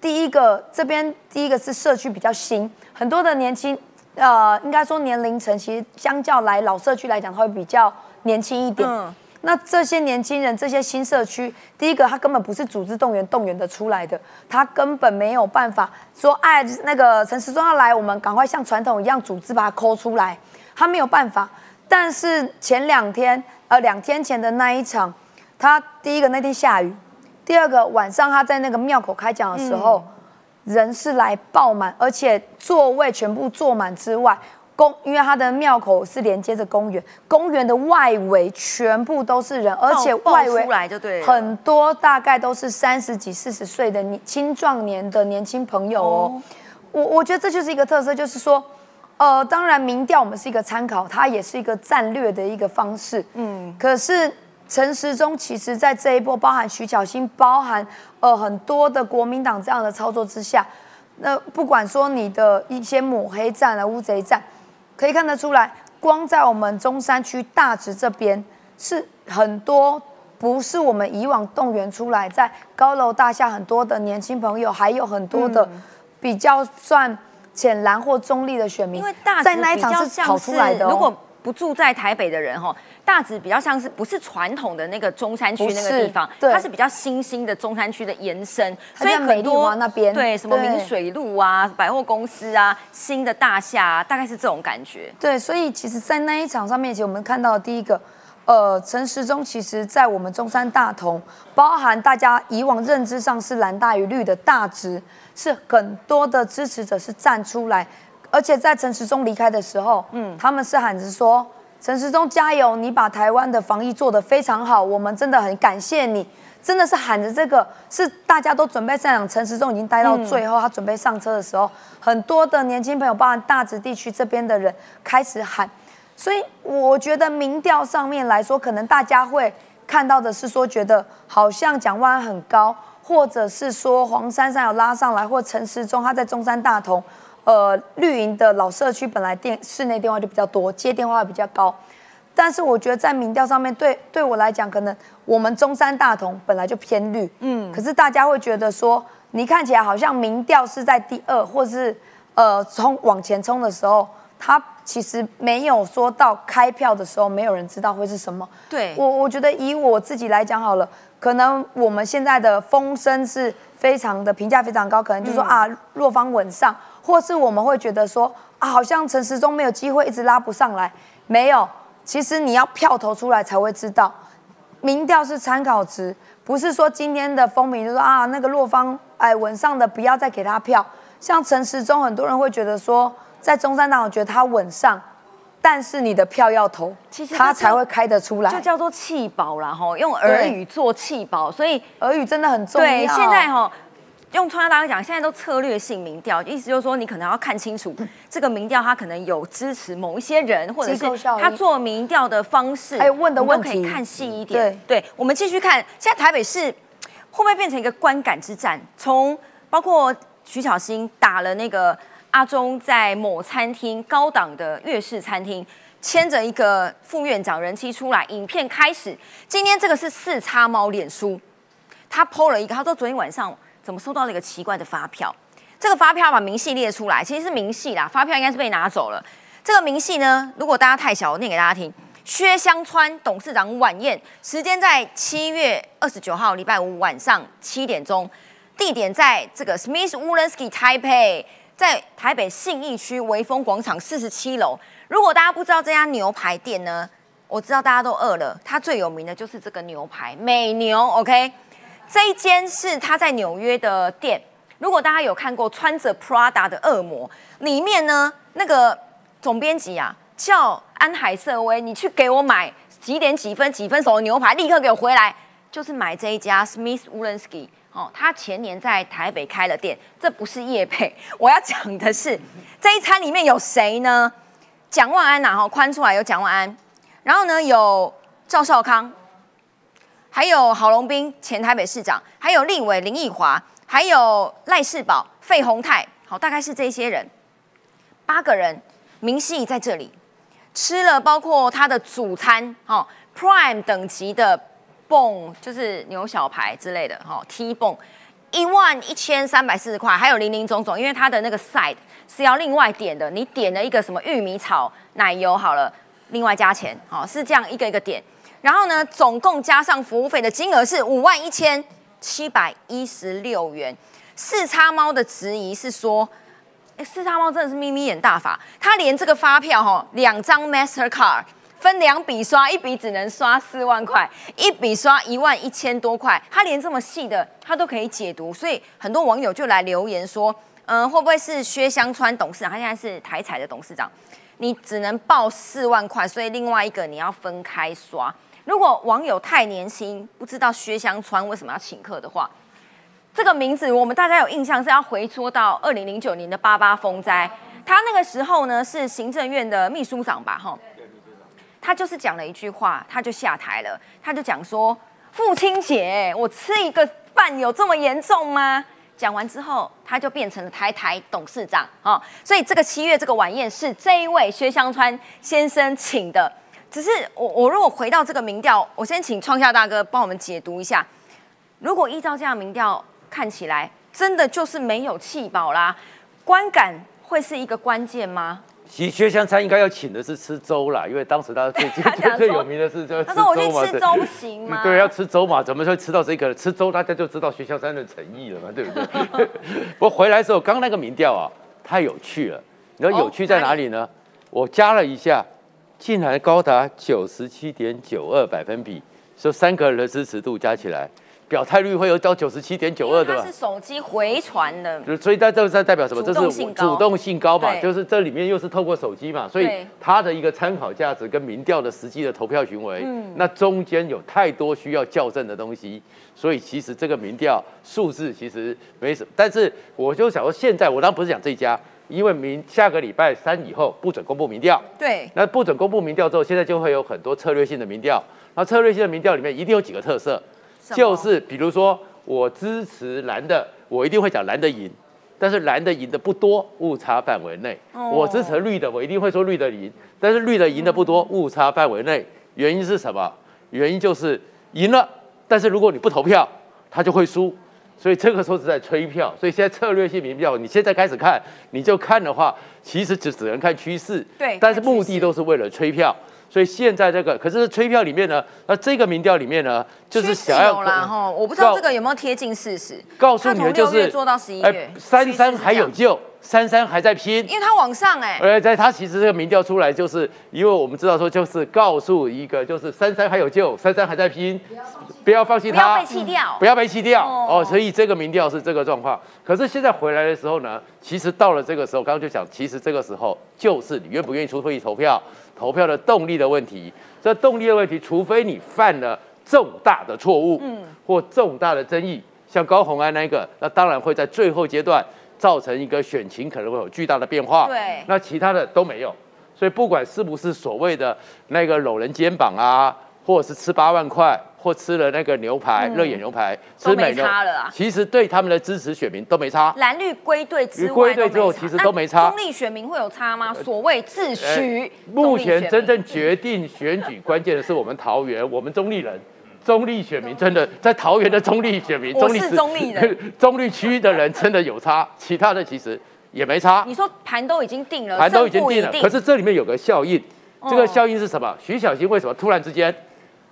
第一个这边第一个是社区比较新，很多的年轻。呃，应该说年龄层其实相较来老社区来讲，它会比较年轻一点。嗯，那这些年轻人，这些新社区，第一个他根本不是组织动员动员的出来的，他根本没有办法说，哎，那个陈时中要来，我们赶快像传统一样组织把他抠出来，他没有办法。但是前两天，呃，两天前的那一场，他第一个那天下雨，第二个晚上他在那个庙口开讲的时候，人是来爆满，而且座位全部坐满之外，公因为他的庙口是连接着公园，公园的外围全部都是人，而且外围很多大概都是三十几、四十岁的年青壮年的年轻朋友哦。我我觉得这就是一个特色，就是说，呃，当然民调我们是一个参考，它也是一个战略的一个方式。嗯，可是陈时中其实在这一波，包含徐巧芯，包含呃很多的国民党这样的操作之下，那不管说你的一些抹黑战啊、乌贼战，可以看得出来，光在我们中山区大直这边是很多。不是我们以往动员出来，在高楼大厦很多的年轻朋友，还有很多的比较算浅蓝或中立的选民，因为大直在那一场比较是跑像出来的、哦。如果不住在台北的人哈，大直比较像是不是传统的那个中山区那个地方，对它是比较新兴的中山区的延伸，它在美丽华那边对什么明水路啊、百货公司啊、新的大厦、啊，大概是这种感觉。对，所以其实，在那一场上面，其实我们看到第一个，呃，陈时中其实在我们中山大同，包含大家以往认知上是蓝大于绿的大直，是很多的支持者是站出来，而且在陈时中离开的时候，嗯，他们是喊着说。陈时中加油！你把台湾的防疫做得非常好，我们真的很感谢你。真的是喊着这个，是大家都准备上场。陈时中已经待到最后，他准备上车的时候，很多的年轻朋友，包含大直地区这边的人开始喊。所以我觉得民调上面来说，可能大家会看到的是说，觉得好像蒋万安很高，或者是说黄珊珊有拉上来，或陈时中他在中山大同。呃，绿营的老社区本来电室内电话就比较多，接电话比较高，但是我觉得在民调上面对对我来讲，可能我们中山大同本来就偏绿，嗯，可是大家会觉得说，你看起来好像民调是在第二，或是呃冲往前冲的时候，他其实没有说到开票的时候，没有人知道会是什么。对我我觉得以我自己来讲好了，可能我们现在的风声是非常的评价非常高，可能就说、啊若方稳上。或是我们会觉得说啊，好像陈时中没有机会，一直拉不上来。没有，其实你要票投出来才会知道，民调是参考值，不是说今天的风评就说啊，那个若方哎稳上的不要再给他票。像陈时中，很多人会觉得说，在中山党，我觉得他稳上，但是你的票要投，其实这他才会开得出来。就叫做弃保啦，哈，用耳语做弃保，所以俄语真的很重要。对现在哈。用川大哥讲，现在都策略性民调，意思就是说，你可能要看清楚这个民调，他可能有支持某一些人，或者是他做民调的方式，还有问的问题都可以看细一点。对对，我们继续看，现在台北市会不会变成一个观感之战？从包括徐巧芯打了那个阿中在某餐厅高档的粤式餐厅。牵着一个副院长人妻出来，影片开始。今天这个是四叉猫脸书，他 PO 了一个，他说昨天晚上怎么收到了一个奇怪的发票？这个发票把明细列出来，其实是明细啦，发票应该是被拿走了。这个明细呢，如果大家太小，我念给大家听。薛香川董事长晚宴时间在七月二十九号礼拜五晚上七点钟，地点在这个 Smith Wollensky Taipei，在台北信义区维风广场四十七楼。如果大家不知道这家牛排店呢，我知道大家都饿了，它最有名的就是这个牛排美牛，OK。这一间是他在纽约的店。如果大家有看过穿着 Prada 的恶魔，里面呢那个总编辑啊叫安海瑟薇，你去给我买几点几分几分熟的牛排，立刻给我回来，就是买这一家 Smith Wollensky。哦，他前年在台北开了店，这不是叶配。我要讲的是这一餐里面有谁呢？蒋万安呐，哈，宽出来有蒋万安，然后呢有赵少康。还有郝龙斌前台北市长，还有立委林奕华，还有赖世宝、费鸿泰，好，大概是这些人，八个人，明细在这里吃了，包括他的主餐，哈，Prime 等级的泵，就是牛小排之类的，哈，T 泵，一万一千三百四十块，还有零零总总，因为它的那个 side 是要另外点的，你点了一个什么玉米炒奶油好了，另外加钱，好，是这样一个一个点。然后呢，总共加上服务费的金额是五万一千七百一十六元。四叉猫的质疑是说，四叉猫真的是眯眯眼大法，他连这个发票哈，两张 Master Card 分两笔刷，一笔只能刷四万块，一笔刷一万一千多块。他连这么细的他都可以解读，所以很多网友就来留言说，嗯，会不会是薛香川董事长？他现在是台彩的董事长，你只能报四万块，所以另外一个你要分开刷。如果网友太年轻，不知道薛香川为什么要请客的话，这个名字我们大家有印象是要回戳到二零零九年的八八风灾，他那个时候呢是行政院的秘书长吧，哈。他就是讲了一句话，他就下台了。他就讲说：“父亲节，我吃一个饭有这么严重吗？”讲完之后，他就变成了台台董事长啊。所以这个七月这个晚宴是这一位薛香川先生请的。只是我我如果回到这个民调，我先请创下大哥帮我们解读一下。如果依照这样民调看起来，真的就是没有气饱啦，观感会是一个关键吗？其实薛香餐应该要请的是吃粥啦，因为当时他最 <laughs> 最最有名的是就他说我去吃粥不行吗？对，要吃粥嘛，怎么会吃到这个？吃粥大家就知道薛香餐的诚意了嘛，对不对？<laughs> 不过回来的时候，刚那个民调啊，太有趣了。你知道有趣在哪里呢？我加了一下，竟然高达九十七点九二百分比，说三个人的支持度加起来。表态率会有到九十七点九二的，它是手机回传的，所以在这在代表什么？这是主动性高嘛？就是这里面又是透过手机嘛，所以它的一个参考价值跟民调的实际的投票行为，那中间有太多需要校正的东西，所以其实这个民调数字其实没什么。但是我就想说，现在我当然不是讲这一家，因为明下个礼拜三以后不准公布民调，对，那不准公布民调之后，现在就会有很多策略性的民调，那策略性的民调里面一定有几个特色。就是比如说，我支持蓝的，我一定会讲蓝的赢，但是蓝的赢的不多，误差范围内。我支持绿的，我一定会说绿的赢，但是绿的赢的不多，误差范围内。原因是什么？原因就是赢了，但是如果你不投票，他就会输。所以这个时候是在吹票。所以现在策略性民调，你现在开始看，你就看的话，其实只只能看趋势。对，但是目的都是为了吹票。所以现在这个，可是吹票里面呢，那这个民调里面呢，就是想要啦哈，我不知道这个有没有贴近事实。告诉你的就是做到十一月，三三还有救，三三还在拼，因为他往上哎。而在他其实这个民调出来，就是因为我们知道说，就是告诉一个，就是珊珊还有救，珊珊还在拼，不要放弃他，不要被弃掉，不要被弃掉哦。所以这个民调是这个状况。可是现在回来的时候呢，其实到了这个时候，刚刚就讲，其实这个时候就是你愿不愿意出会议投票。投票的动力的问题，这动力的问题，除非你犯了重大的错误，嗯，或重大的争议，像高红安那个，那当然会在最后阶段造成一个选情可能会有巨大的变化，对，那其他的都没有，所以不管是不是所谓的那个搂人肩膀啊，或者是吃八万块。或吃了那个牛排，热眼牛排，吃没差了啊。其实对他们的支持选民都没差。蓝绿归队之外，归队之后其实都没差。中立选民会有差吗？所谓自诩，目前真正决定选举关键的是我们桃园，我们中立人，中立选民真的在桃园的中立选民，我是中立人，<laughs> 中立区的人真的有差，<laughs> 其他的其实也没差。你说盘都已经定了，盘都已经定了，可是这里面有个效应，这个效应是什么？徐小新为什么突然之间？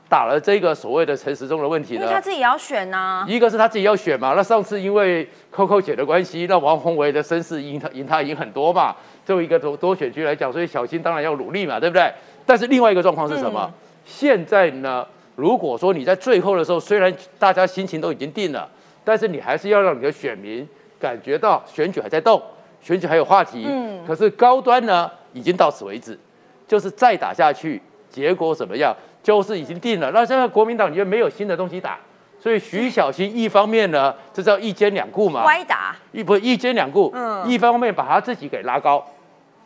打了这个所谓的陈时中的问题呢？因为他自己也要选呐。一个是他自己要选嘛，那上次因为 Coco 姐的关系，那王宏维的声势赢他赢他赢很多嘛。作为一个多多选区来讲，所以小新当然要努力嘛，对不对？但是另外一个状况是什么？现在呢，如果说你在最后的时候，虽然大家心情都已经定了，但是你还是要让你的选民感觉到选举还在动，选举还有话题。嗯。可是高端呢，已经到此为止，就是再打下去，结果怎么样？就是已经定了，那现在国民党因为没有新的东西打，所以徐小新一方面呢，这叫一兼两顾嘛，歪打，一不一兼两顾，嗯，一方面把他自己给拉高，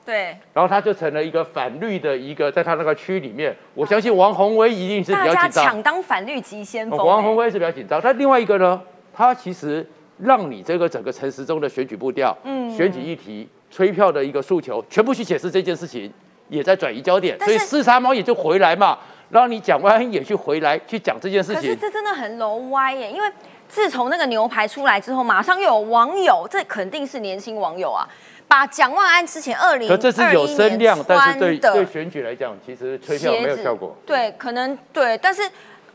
对，然后他就成了一个反绿的一个，在他那个区里面，我相信王宏威一定是比较紧张，抢当反绿急先锋，王宏威是比较紧张，但另外一个呢，他其实让你这个整个城市中的选举步调，嗯，选举议题、催票的一个诉求，全部去解释这件事情，也在转移焦点，所以四杀猫也就回来嘛。让你讲完也去回来去讲这件事情，可是这真的很楼歪耶！因为自从那个牛排出来之后，马上又有网友，这肯定是年轻网友啊，把蒋万安之前二零可这是有声量，但是对对选举来讲，其实吹票没有效果。对，可能对，但是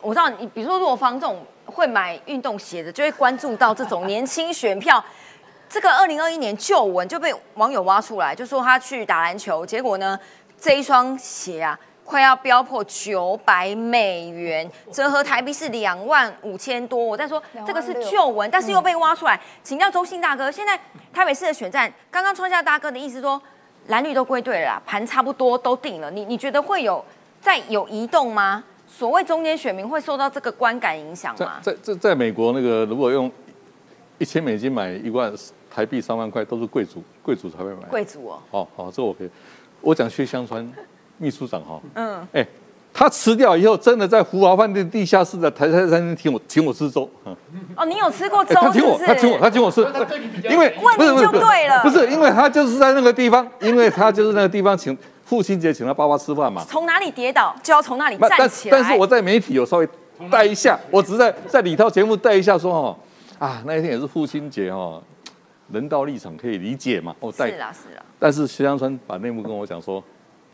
我知道你，比如说若方这种会买运动鞋的，就会关注到这种年轻选票。<laughs> 这个二零二一年旧闻就被网友挖出来，就说他去打篮球，结果呢这一双鞋啊。快要飙破九百美元，折合台币是两万五千多。我在说这个是旧闻，但是又被挖出来。请教周信大哥，现在台北市的选战，刚刚创下大哥的意思说蓝绿都归队了，盘差不多都定了。你你觉得会有再有移动吗？所谓中间选民会受到这个观感影响吗？在在在美国那个如果用一千美金买一万台币三万块，都是贵族贵族才会买。贵族哦。好好，这我可以。我讲薛香川秘书长哈，嗯，哎，他辞掉以后，真的在福华饭店地下室的台菜餐厅请我请我吃粥。哦，你有吃过粥？他请我，他请我，他请我吃。因为问题就对了，不是因为他就是在那个地方，因为他就是那个地方请。父亲节请他爸爸吃饭嘛？从哪里跌倒就要从哪里站起来。但是我在媒体有稍微带一下，我只是在在里头节目带一下说哦，啊那一天也是父亲节哦，人道立场可以理解嘛。我带是啦是啦。但是徐香川把内幕跟我讲说，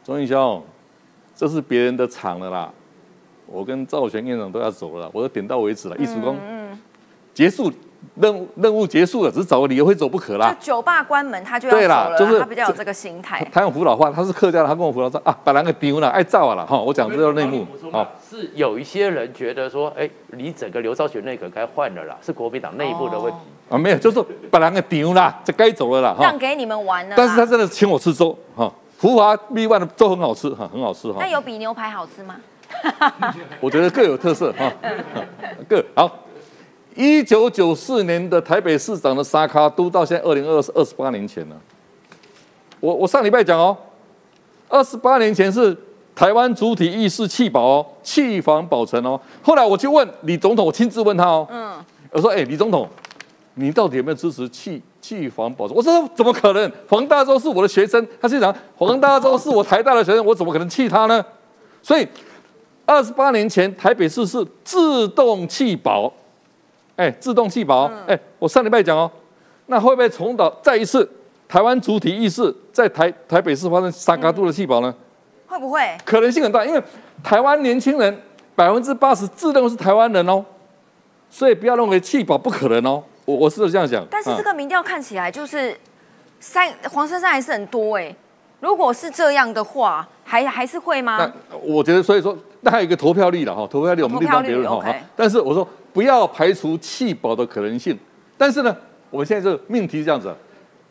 钟义兄，这是别人的场了啦，我跟赵璇院长都要走了，我说点到为止了，艺术工结束。任务任务结束了，只是找个理由会走不可啦。就酒吧关门，他就要走了。就是他比较有这个心态。他用辅导话，他是客家的，他跟我辅导说啊，把那个丢了，爱造了哈。我讲这个内幕啊，是有一些人觉得说，哎，你整个刘少雪内阁该换了啦，是国民党内部的问题啊，没有，就是把那个丢了，这该走了啦。让给你们玩了。但是他真的请我吃粥哈，福华蜜万的粥很好吃哈，很好吃哈。那有比牛排好吃吗？<laughs> <laughs> 我觉得各有特色哈，<laughs> 各好。一九九四年的台北市长的沙卡都到现在二零二二十八年前了。我我上礼拜讲哦，二十八年前是台湾主体意识弃保哦，弃防保存哦。后来我去问李总统，我亲自问他哦，嗯，我说哎，李总统，你到底有没有支持弃弃房保存？我说怎么可能？黄大洲是我的学生，他是讲黄大洲是我台大的学生，我怎么可能弃他呢？所以二十八年前台北市是自动弃保。哎，自动弃保。哎，我上礼拜讲哦，那会不会重蹈再一次台湾主体意识在台台北市发生三高度的弃保呢？会不会？可能性很大，因为台湾年轻人百分之八十自认为是台湾人哦，所以不要认为弃保不可能哦。我我是这样讲。但是这个民调看起来就是三黄珊珊还是很多哎，如果是这样的话，还还是会吗？那我觉得，所以说那还有一个投票率了哈，投票率我们另当别论哈。但是我说。不要排除弃保的可能性，但是呢，我们现在这个命题是这样子，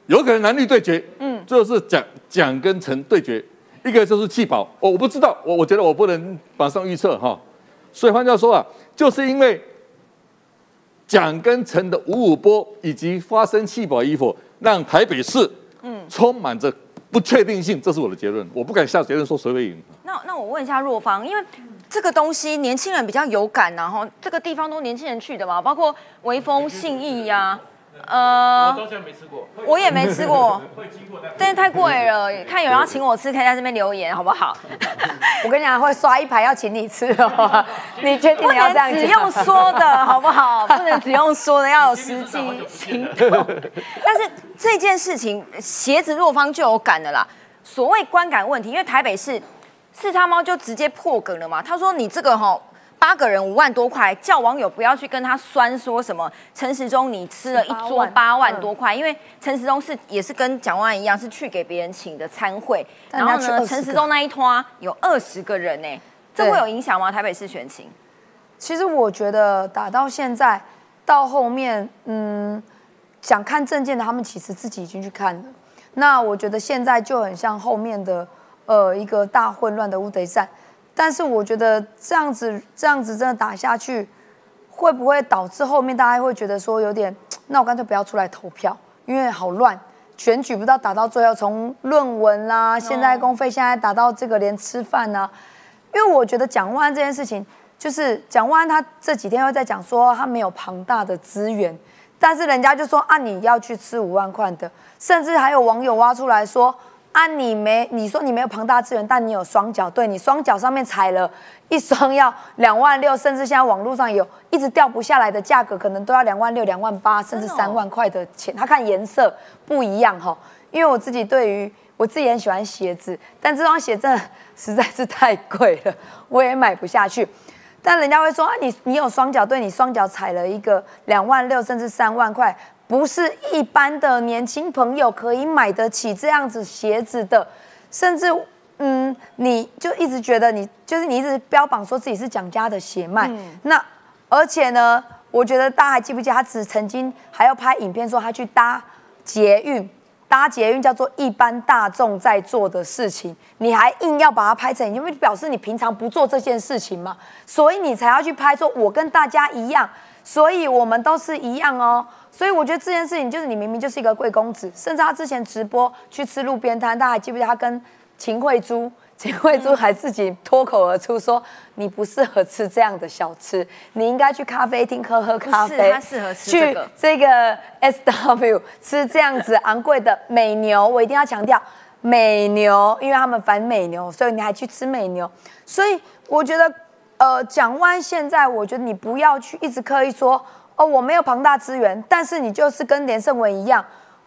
有可能男女对决，嗯，就是蒋蒋跟陈对决，一个就是弃保，我我不知道，我我觉得我不能马上预测哈，所以换句话说啊，就是因为蒋跟陈的五五波以及发生弃保衣服，让台北市嗯充满着不确定性，这是我的结论，我不敢下结论说谁会赢。那那我问一下若芳，因为。这个东西年轻人比较有感，然后这个地方都年轻人去的嘛，包括微风信义呀，呃，我到现在没吃过，我也没吃过，但是太贵了。看有人要请我吃，可以在这边留言，好不好？<laughs> 我跟你讲，会刷一排要请你吃哦。<laughs> 你确定要这样只用说的好不好？不能只用说的，要有实际行动。<laughs> 但是这件事情，鞋子弱方就有感的啦。所谓观感问题，因为台北市。四叉猫就直接破梗了嘛？他说：“你这个哈八个人五万多块，叫网友不要去跟他酸说什么。陈时中你吃了一桌八万多块，因为陈时中是也是跟蒋万安一样，是去给别人请的餐会。然后呢，陈时中那一拖有二十个人呢，这会有影响吗？台北市选情？其实我觉得打到现在到后面，嗯，想看证件的他们其实自己已经去看了。那我觉得现在就很像后面的。”呃，一个大混乱的乌贼战，但是我觉得这样子这样子真的打下去，会不会导致后面大家会觉得说有点，<tsk> 那我干脆不要出来投票，因为好乱，选举不知道打到最后，从论文啦，现在公费，现在打到这个连吃饭呢，因为我觉得蒋万安这件事情，就是蒋万安他这几天又在讲说他没有庞大的资源，但是人家就说啊你要去吃五万块的，甚至还有网友挖出来说。啊，你没你说你没有庞大资源，但你有双脚，对你双脚上面踩了一双要两万六，甚至现在网络上有一直掉不下来的价格，可能都要两万六、两万八，甚至三万块的钱。他看颜色不一样哈，因为我自己对于我自己很喜欢鞋子，但这双鞋真的实在是太贵了，我也买不下去。但人家会说啊，你你有双脚，对你双脚踩了一个两万六，甚至三万块。不是一般的年轻朋友可以买得起这样子鞋子的，甚至嗯，你就一直觉得你就是你一直标榜说自己是蒋家的血脉，那而且呢，我觉得大家还记不记得他只曾经还要拍影片说他去搭捷运，搭捷运叫做一般大众在做的事情，你还硬要把它拍成，因为表示你平常不做这件事情嘛，所以你才要去拍说我跟大家一样，所以我们都是一样哦。所以我觉得这件事情就是你明明就是一个贵公子，甚至他之前直播去吃路边摊，大家还记不记得他跟秦惠珠？秦慧珠还自己脱口而出说：“你不适合吃这样的小吃，你应该去咖啡厅喝喝咖啡。”他适合吃这个。这个 S W <laughs> 吃这样子昂贵的美牛，我一定要强调美牛，因为他们反美牛，所以你还去吃美牛。所以我觉得，呃，蒋万现在，我觉得你不要去一直刻意说。哦，我没有庞大资源，但是你就是跟连胜文一样，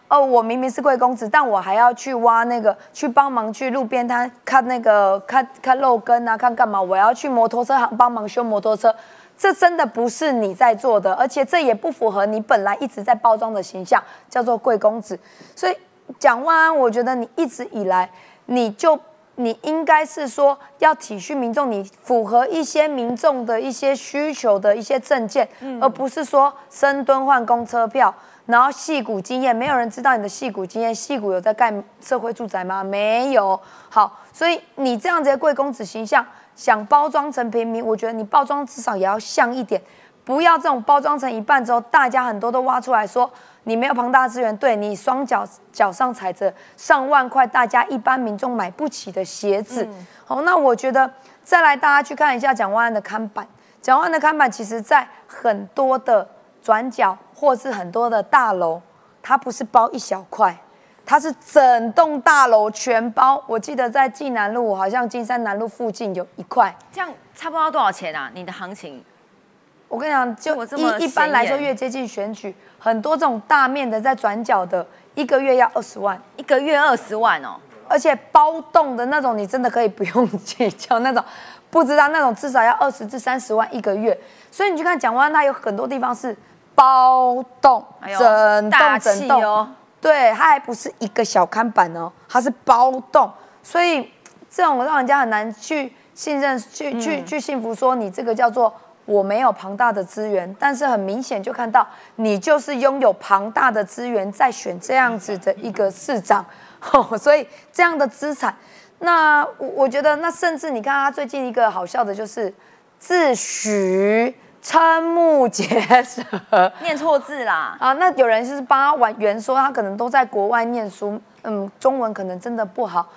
哦，我明明是贵公子，但我还要去挖那个，去帮忙去路边摊看那个看看肉根啊，看干嘛？我要去摩托车行帮忙修摩托车，这真的不是你在做的，而且这也不符合你本来一直在包装的形象，叫做贵公子。所以蒋万安，我觉得你一直以来你就。你应该是说要体恤民众，你符合一些民众的一些需求的一些证件，而不是说深蹲换公车票，然后戏骨经验，没有人知道你的戏骨经验，戏骨有在盖社会住宅吗？没有。好，所以你这样子的贵公子形象，想包装成平民，我觉得你包装至少也要像一点，不要这种包装成一半之后，大家很多都挖出来说。你没有庞大资源，对你双脚脚上踩着上万块，大家一般民众买不起的鞋子。好，那我觉得再来大家去看一下蒋万安的看板。蒋万安的看板，其实在很多的转角或是很多的大楼，它不是包一小块，它是整栋大楼全包。我记得在济南路，好像金山南路附近有一块。这样差不多要多少钱啊？你的行情？我跟你讲，就一一般来说，越接近选举，很多这种大面的在转角的，一个月要二十万，一个月二十万哦，而且包栋的那种，你真的可以不用计较那种，不知道那种至少要二十至三十万一个月。所以你去看蒋万，他有很多地方是包栋，整栋整栋，对，它还不是一个小看板哦，它是包栋，所以这种让人家很难去信任，去去去信服，说你这个叫做。我没有庞大的资源，但是很明显就看到你就是拥有庞大的资源，在选这样子的一个市长，<laughs> 所以这样的资产，那我我觉得那甚至你看他最近一个好笑的就是自诩瞠目结舌，念错字啦啊！那有人是帮他玩圆说他可能都在国外念书，嗯，中文可能真的不好。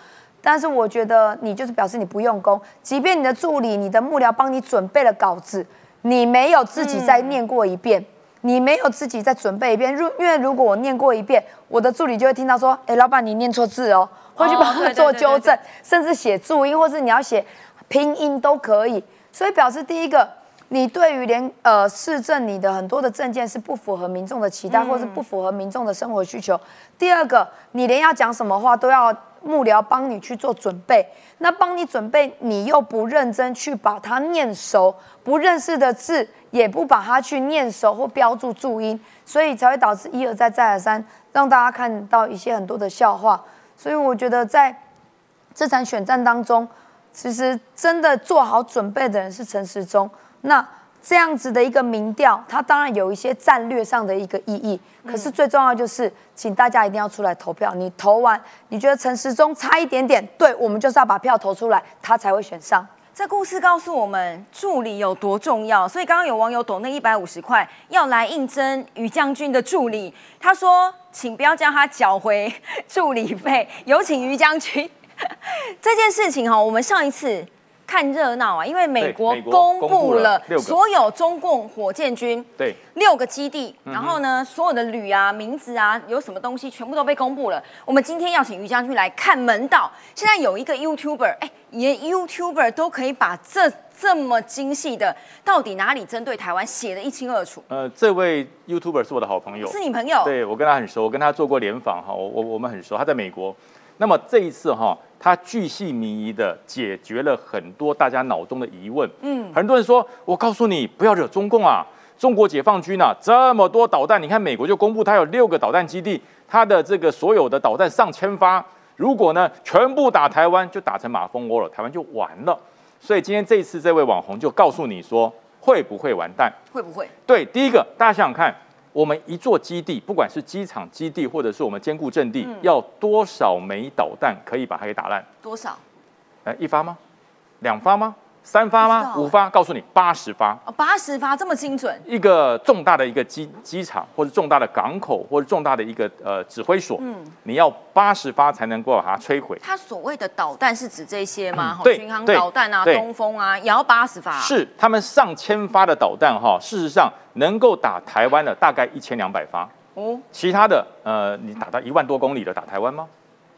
但是我觉得你就是表示你不用功，即便你的助理、你的幕僚帮你准备了稿子，你没有自己再念过一遍，你没有自己再准备一遍。如因为如果我念过一遍，我的助理就会听到说：“哎，老板你念错字哦。”会去帮我做纠正，甚至写注音，或是你要写拼音都可以。所以表示第一个，你对于连呃市政你的很多的证件是不符合民众的期待，或是不符合民众的生活需求。第二个，你连要讲什么话都要。幕僚帮你去做准备，那帮你准备，你又不认真去把它念熟，不认识的字也不把它去念熟或标注注音，所以才会导致一而再再而三，让大家看到一些很多的笑话。所以我觉得在这场选战当中，其实真的做好准备的人是陈时中。那。这样子的一个民调，它当然有一些战略上的一个意义，可是最重要就是，请大家一定要出来投票。你投完，你觉得陈时中差一点点，对我们就是要把票投出来，他才会选上。这故事告诉我们助理有多重要。所以刚刚有网友抖那一百五十块要来应征于将军的助理，他说，请不要叫他缴回助理费，有请于将军。<laughs> 这件事情哈，我们上一次。看热闹啊！因为美国公布了所有中共火箭军对六个基地，然后呢，所有的旅啊、名字啊、有什么东西全部都被公布了。我们今天要请于将军来看门道。现在有一个 YouTuber，哎，连 YouTuber 都可以把这这么精细的，到底哪里针对台湾写的一清二楚。呃，这位 YouTuber 是我的好朋友，是你朋友？对我跟他很熟，我跟他做过联访哈，我我我们很熟，他在美国。那么这一次哈。他巨细靡遗的解决了很多大家脑中的疑问。嗯，很多人说，我告诉你，不要惹中共啊！中国解放军啊，这么多导弹，你看美国就公布它有六个导弹基地，它的这个所有的导弹上千发。如果呢全部打台湾，就打成马蜂窝了，台湾就完了。所以今天这一次这位网红就告诉你说，会不会完蛋？会不会？对，第一个大家想想看，我们一座基地，不管是机场基地或者是我们坚固阵地，要多少枚导弹可以把它给打烂？多少？哎，一发吗？两发吗？三发吗？五发？告诉你，八十发。哦，八十发这么精准。一个重大的一个机机场，或者重大的港口，或者重大的一个呃指挥所，嗯，你要八十发才能够把它摧毁。它所谓的导弹是指这些吗？对，巡航导弹啊，东风啊，也要八十发。是，他们上千发的导弹哈，事实上能够打台湾的大概一千两百发。哦，其他的呃，你打到一万多公里的打台湾吗？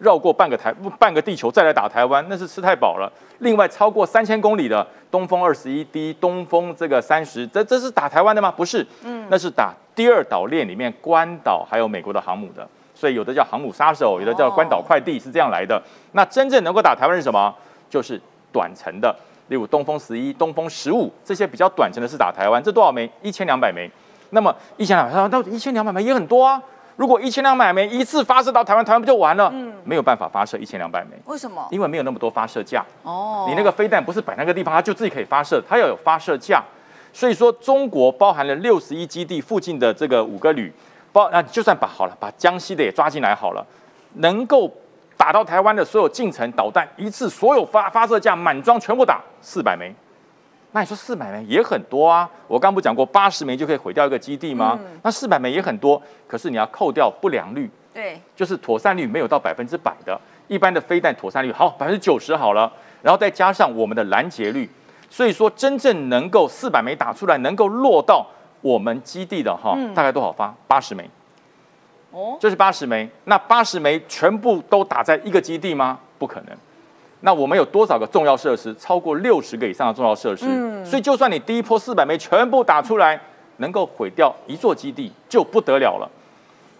绕过半个台半个地球再来打台湾，那是吃太饱了。另外，超过三千公里的东风二十一 D、东风这个三十，这这是打台湾的吗？不是，嗯，那是打第二岛链里面关岛还有美国的航母的。所以有的叫航母杀手，有的叫关岛快递，是这样来的。那真正能够打台湾是什么？就是短程的，例如东风十一、东风十五这些比较短程的是打台湾。这多少枚？一千两百枚。那么一千两百，那一千两百枚也很多啊。如果一千两百枚一次发射到台湾，台湾不就完了？嗯，没有办法发射一千两百枚。为什么？因为没有那么多发射架。哦，你那个飞弹不是摆那个地方，它就自己可以发射，它要有发射架。所以说，中国包含了六十一基地附近的这个五个旅，包那就算把好了，把江西的也抓进来好了，能够打到台湾的所有近程导弹，一次所有发发射架满装全部打四百枚。那你说四百枚也很多啊？我刚不讲过八十枚就可以毁掉一个基地吗？那四百枚也很多，可是你要扣掉不良率，对，就是妥善率没有到百分之百的，一般的飞弹妥善率好百分之九十好了，然后再加上我们的拦截率，所以说真正能够四百枚打出来能够落到我们基地的哈，大概多少发？八十枚，哦，这是八十枚，那八十枚全部都打在一个基地吗？不可能。那我们有多少个重要设施？超过六十个以上的重要设施。嗯，所以就算你第一波四百枚全部打出来，能够毁掉一座基地就不得了了。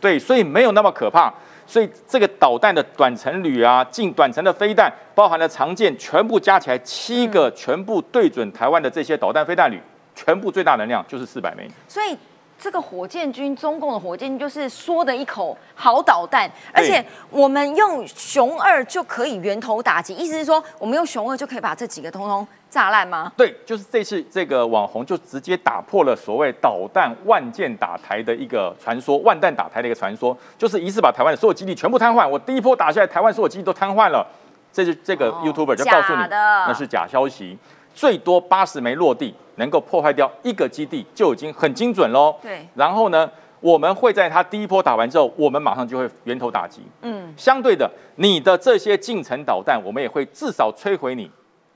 对，所以没有那么可怕。所以这个导弹的短程旅啊，近短程的飞弹，包含了常见，全部加起来七个，全部对准台湾的这些导弹飞弹旅，全部最大能量就是四百枚。所以。这个火箭军，中共的火箭军就是说的一口好导弹，而且我们用熊二就可以源头打击，意思是说我们用熊二就可以把这几个通通炸烂吗？对，就是这次这个网红就直接打破了所谓导弹万箭打台的一个传说，万弹打台的一个传说，就是一次把台湾的所有基地全部瘫痪，我第一波打下来，台湾所有基地都瘫痪了，这是这个 YouTuber 就告诉你那是假消息。最多八十枚落地，能够破坏掉一个基地就已经很精准喽。对。然后呢，我们会在它第一波打完之后，我们马上就会源头打击。嗯。相对的，你的这些近程导弹，我们也会至少摧毁你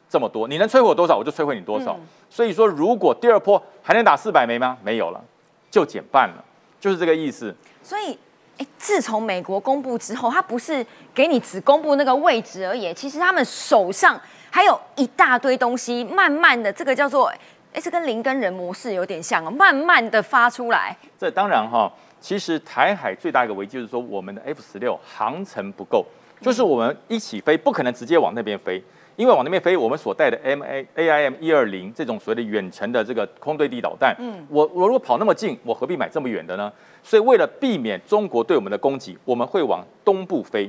这么多。你能摧毁多少，我就摧毁你多少。所以说，如果第二波还能打四百枚吗？没有了，就减半了，就是这个意思。所以，哎，自从美国公布之后，它不是给你只公布那个位置而已，其实他们手上。还有一大堆东西，慢慢的，这个叫做，哎，这跟零跟人模式有点像哦，慢慢的发出来。这当然哈，其实台海最大一个危机就是说，我们的 F 十六航程不够，就是我们一起飞不可能直接往那边飞，因为往那边飞，我们所带的 M A A I M 一二零这种所谓的远程的这个空对地导弹，嗯，我我如果跑那么近，我何必买这么远的呢？所以为了避免中国对我们的攻击，我们会往东部飞。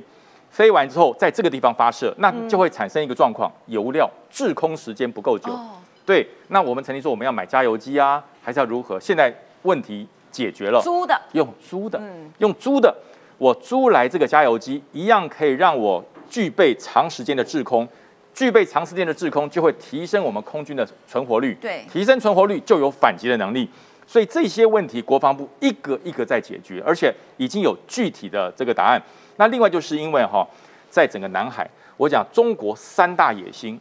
飞完之后，在这个地方发射，那就会产生一个状况，油料滞空时间不够久。对，那我们曾经说我们要买加油机啊，还是要如何？现在问题解决了，租的，用租的，用租的，我租来这个加油机，一样可以让我具备长时间的滞空，具备长时间的滞空，就会提升我们空军的存活率。对，提升存活率就有反击的能力。所以这些问题，国防部一个一个在解决，而且已经有具体的这个答案。那另外就是因为哈，在整个南海，我讲中国三大野心：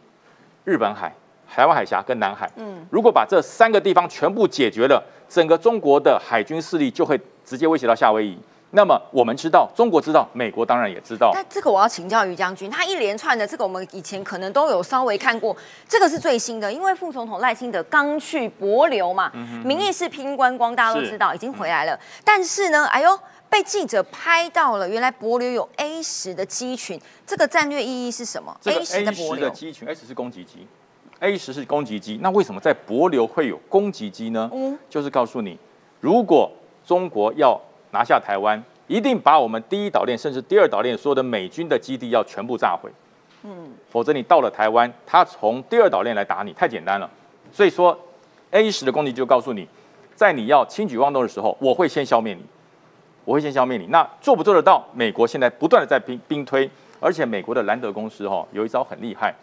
日本海、台湾海峡跟南海。嗯，如果把这三个地方全部解决了，整个中国的海军势力就会直接威胁到夏威夷。那么我们知道，中国知道，美国当然也知道。那这个我要请教于将军，他一连串的这个我们以前可能都有稍微看过，这个是最新的，因为副总统赖清德刚去博流嘛，嗯名义是拼观光，大家都知道已经回来了。但是呢，哎呦。被记者拍到了，原来柏流有 A 十的机群，这个战略意义是什么？A 十的机群，A 十是攻击机，A 十是攻击机。那为什么在柏流会有攻击机呢？嗯，就是告诉你，如果中国要拿下台湾，一定把我们第一岛链甚至第二岛链所有的美军的基地要全部炸毁。嗯，否则你到了台湾，他从第二岛链来打你，太简单了。所以说，A 十的攻击就告诉你，在你要轻举妄动的时候，我会先消灭你，我会先消灭你。那做不做得到？美国现在不断的在兵兵推，而且美国的兰德公司哈有一招很厉害，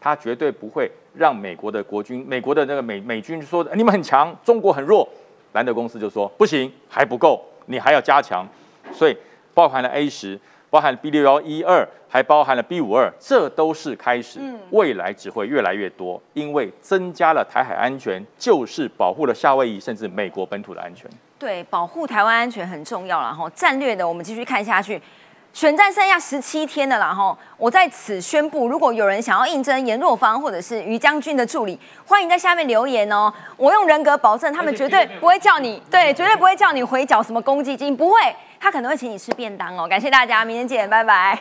他绝对不会让美国的国军、美国的那个美美军说你们很强，中国很弱，兰德公司就说不行，还不够，你还要加强。所以包含了 A 十，包含 B 六幺一二，还包含了 B 五二，这都是开始，未来只会越来越多，因为增加了台海安全，就是保护了夏威夷甚至美国本土的安全。对，保护台湾安全很重要了哈。战略的，我们继续看下去。选战剩下十七天的啦哈，我在此宣布，如果有人想要应征严若芳或者是于将军的助理，欢迎在下面留言哦。我用人格保证，他们绝对不会叫你，对，绝对不会叫你回缴什么公积金，不会。他可能会请你吃便当哦，感谢大家，明天见，拜拜。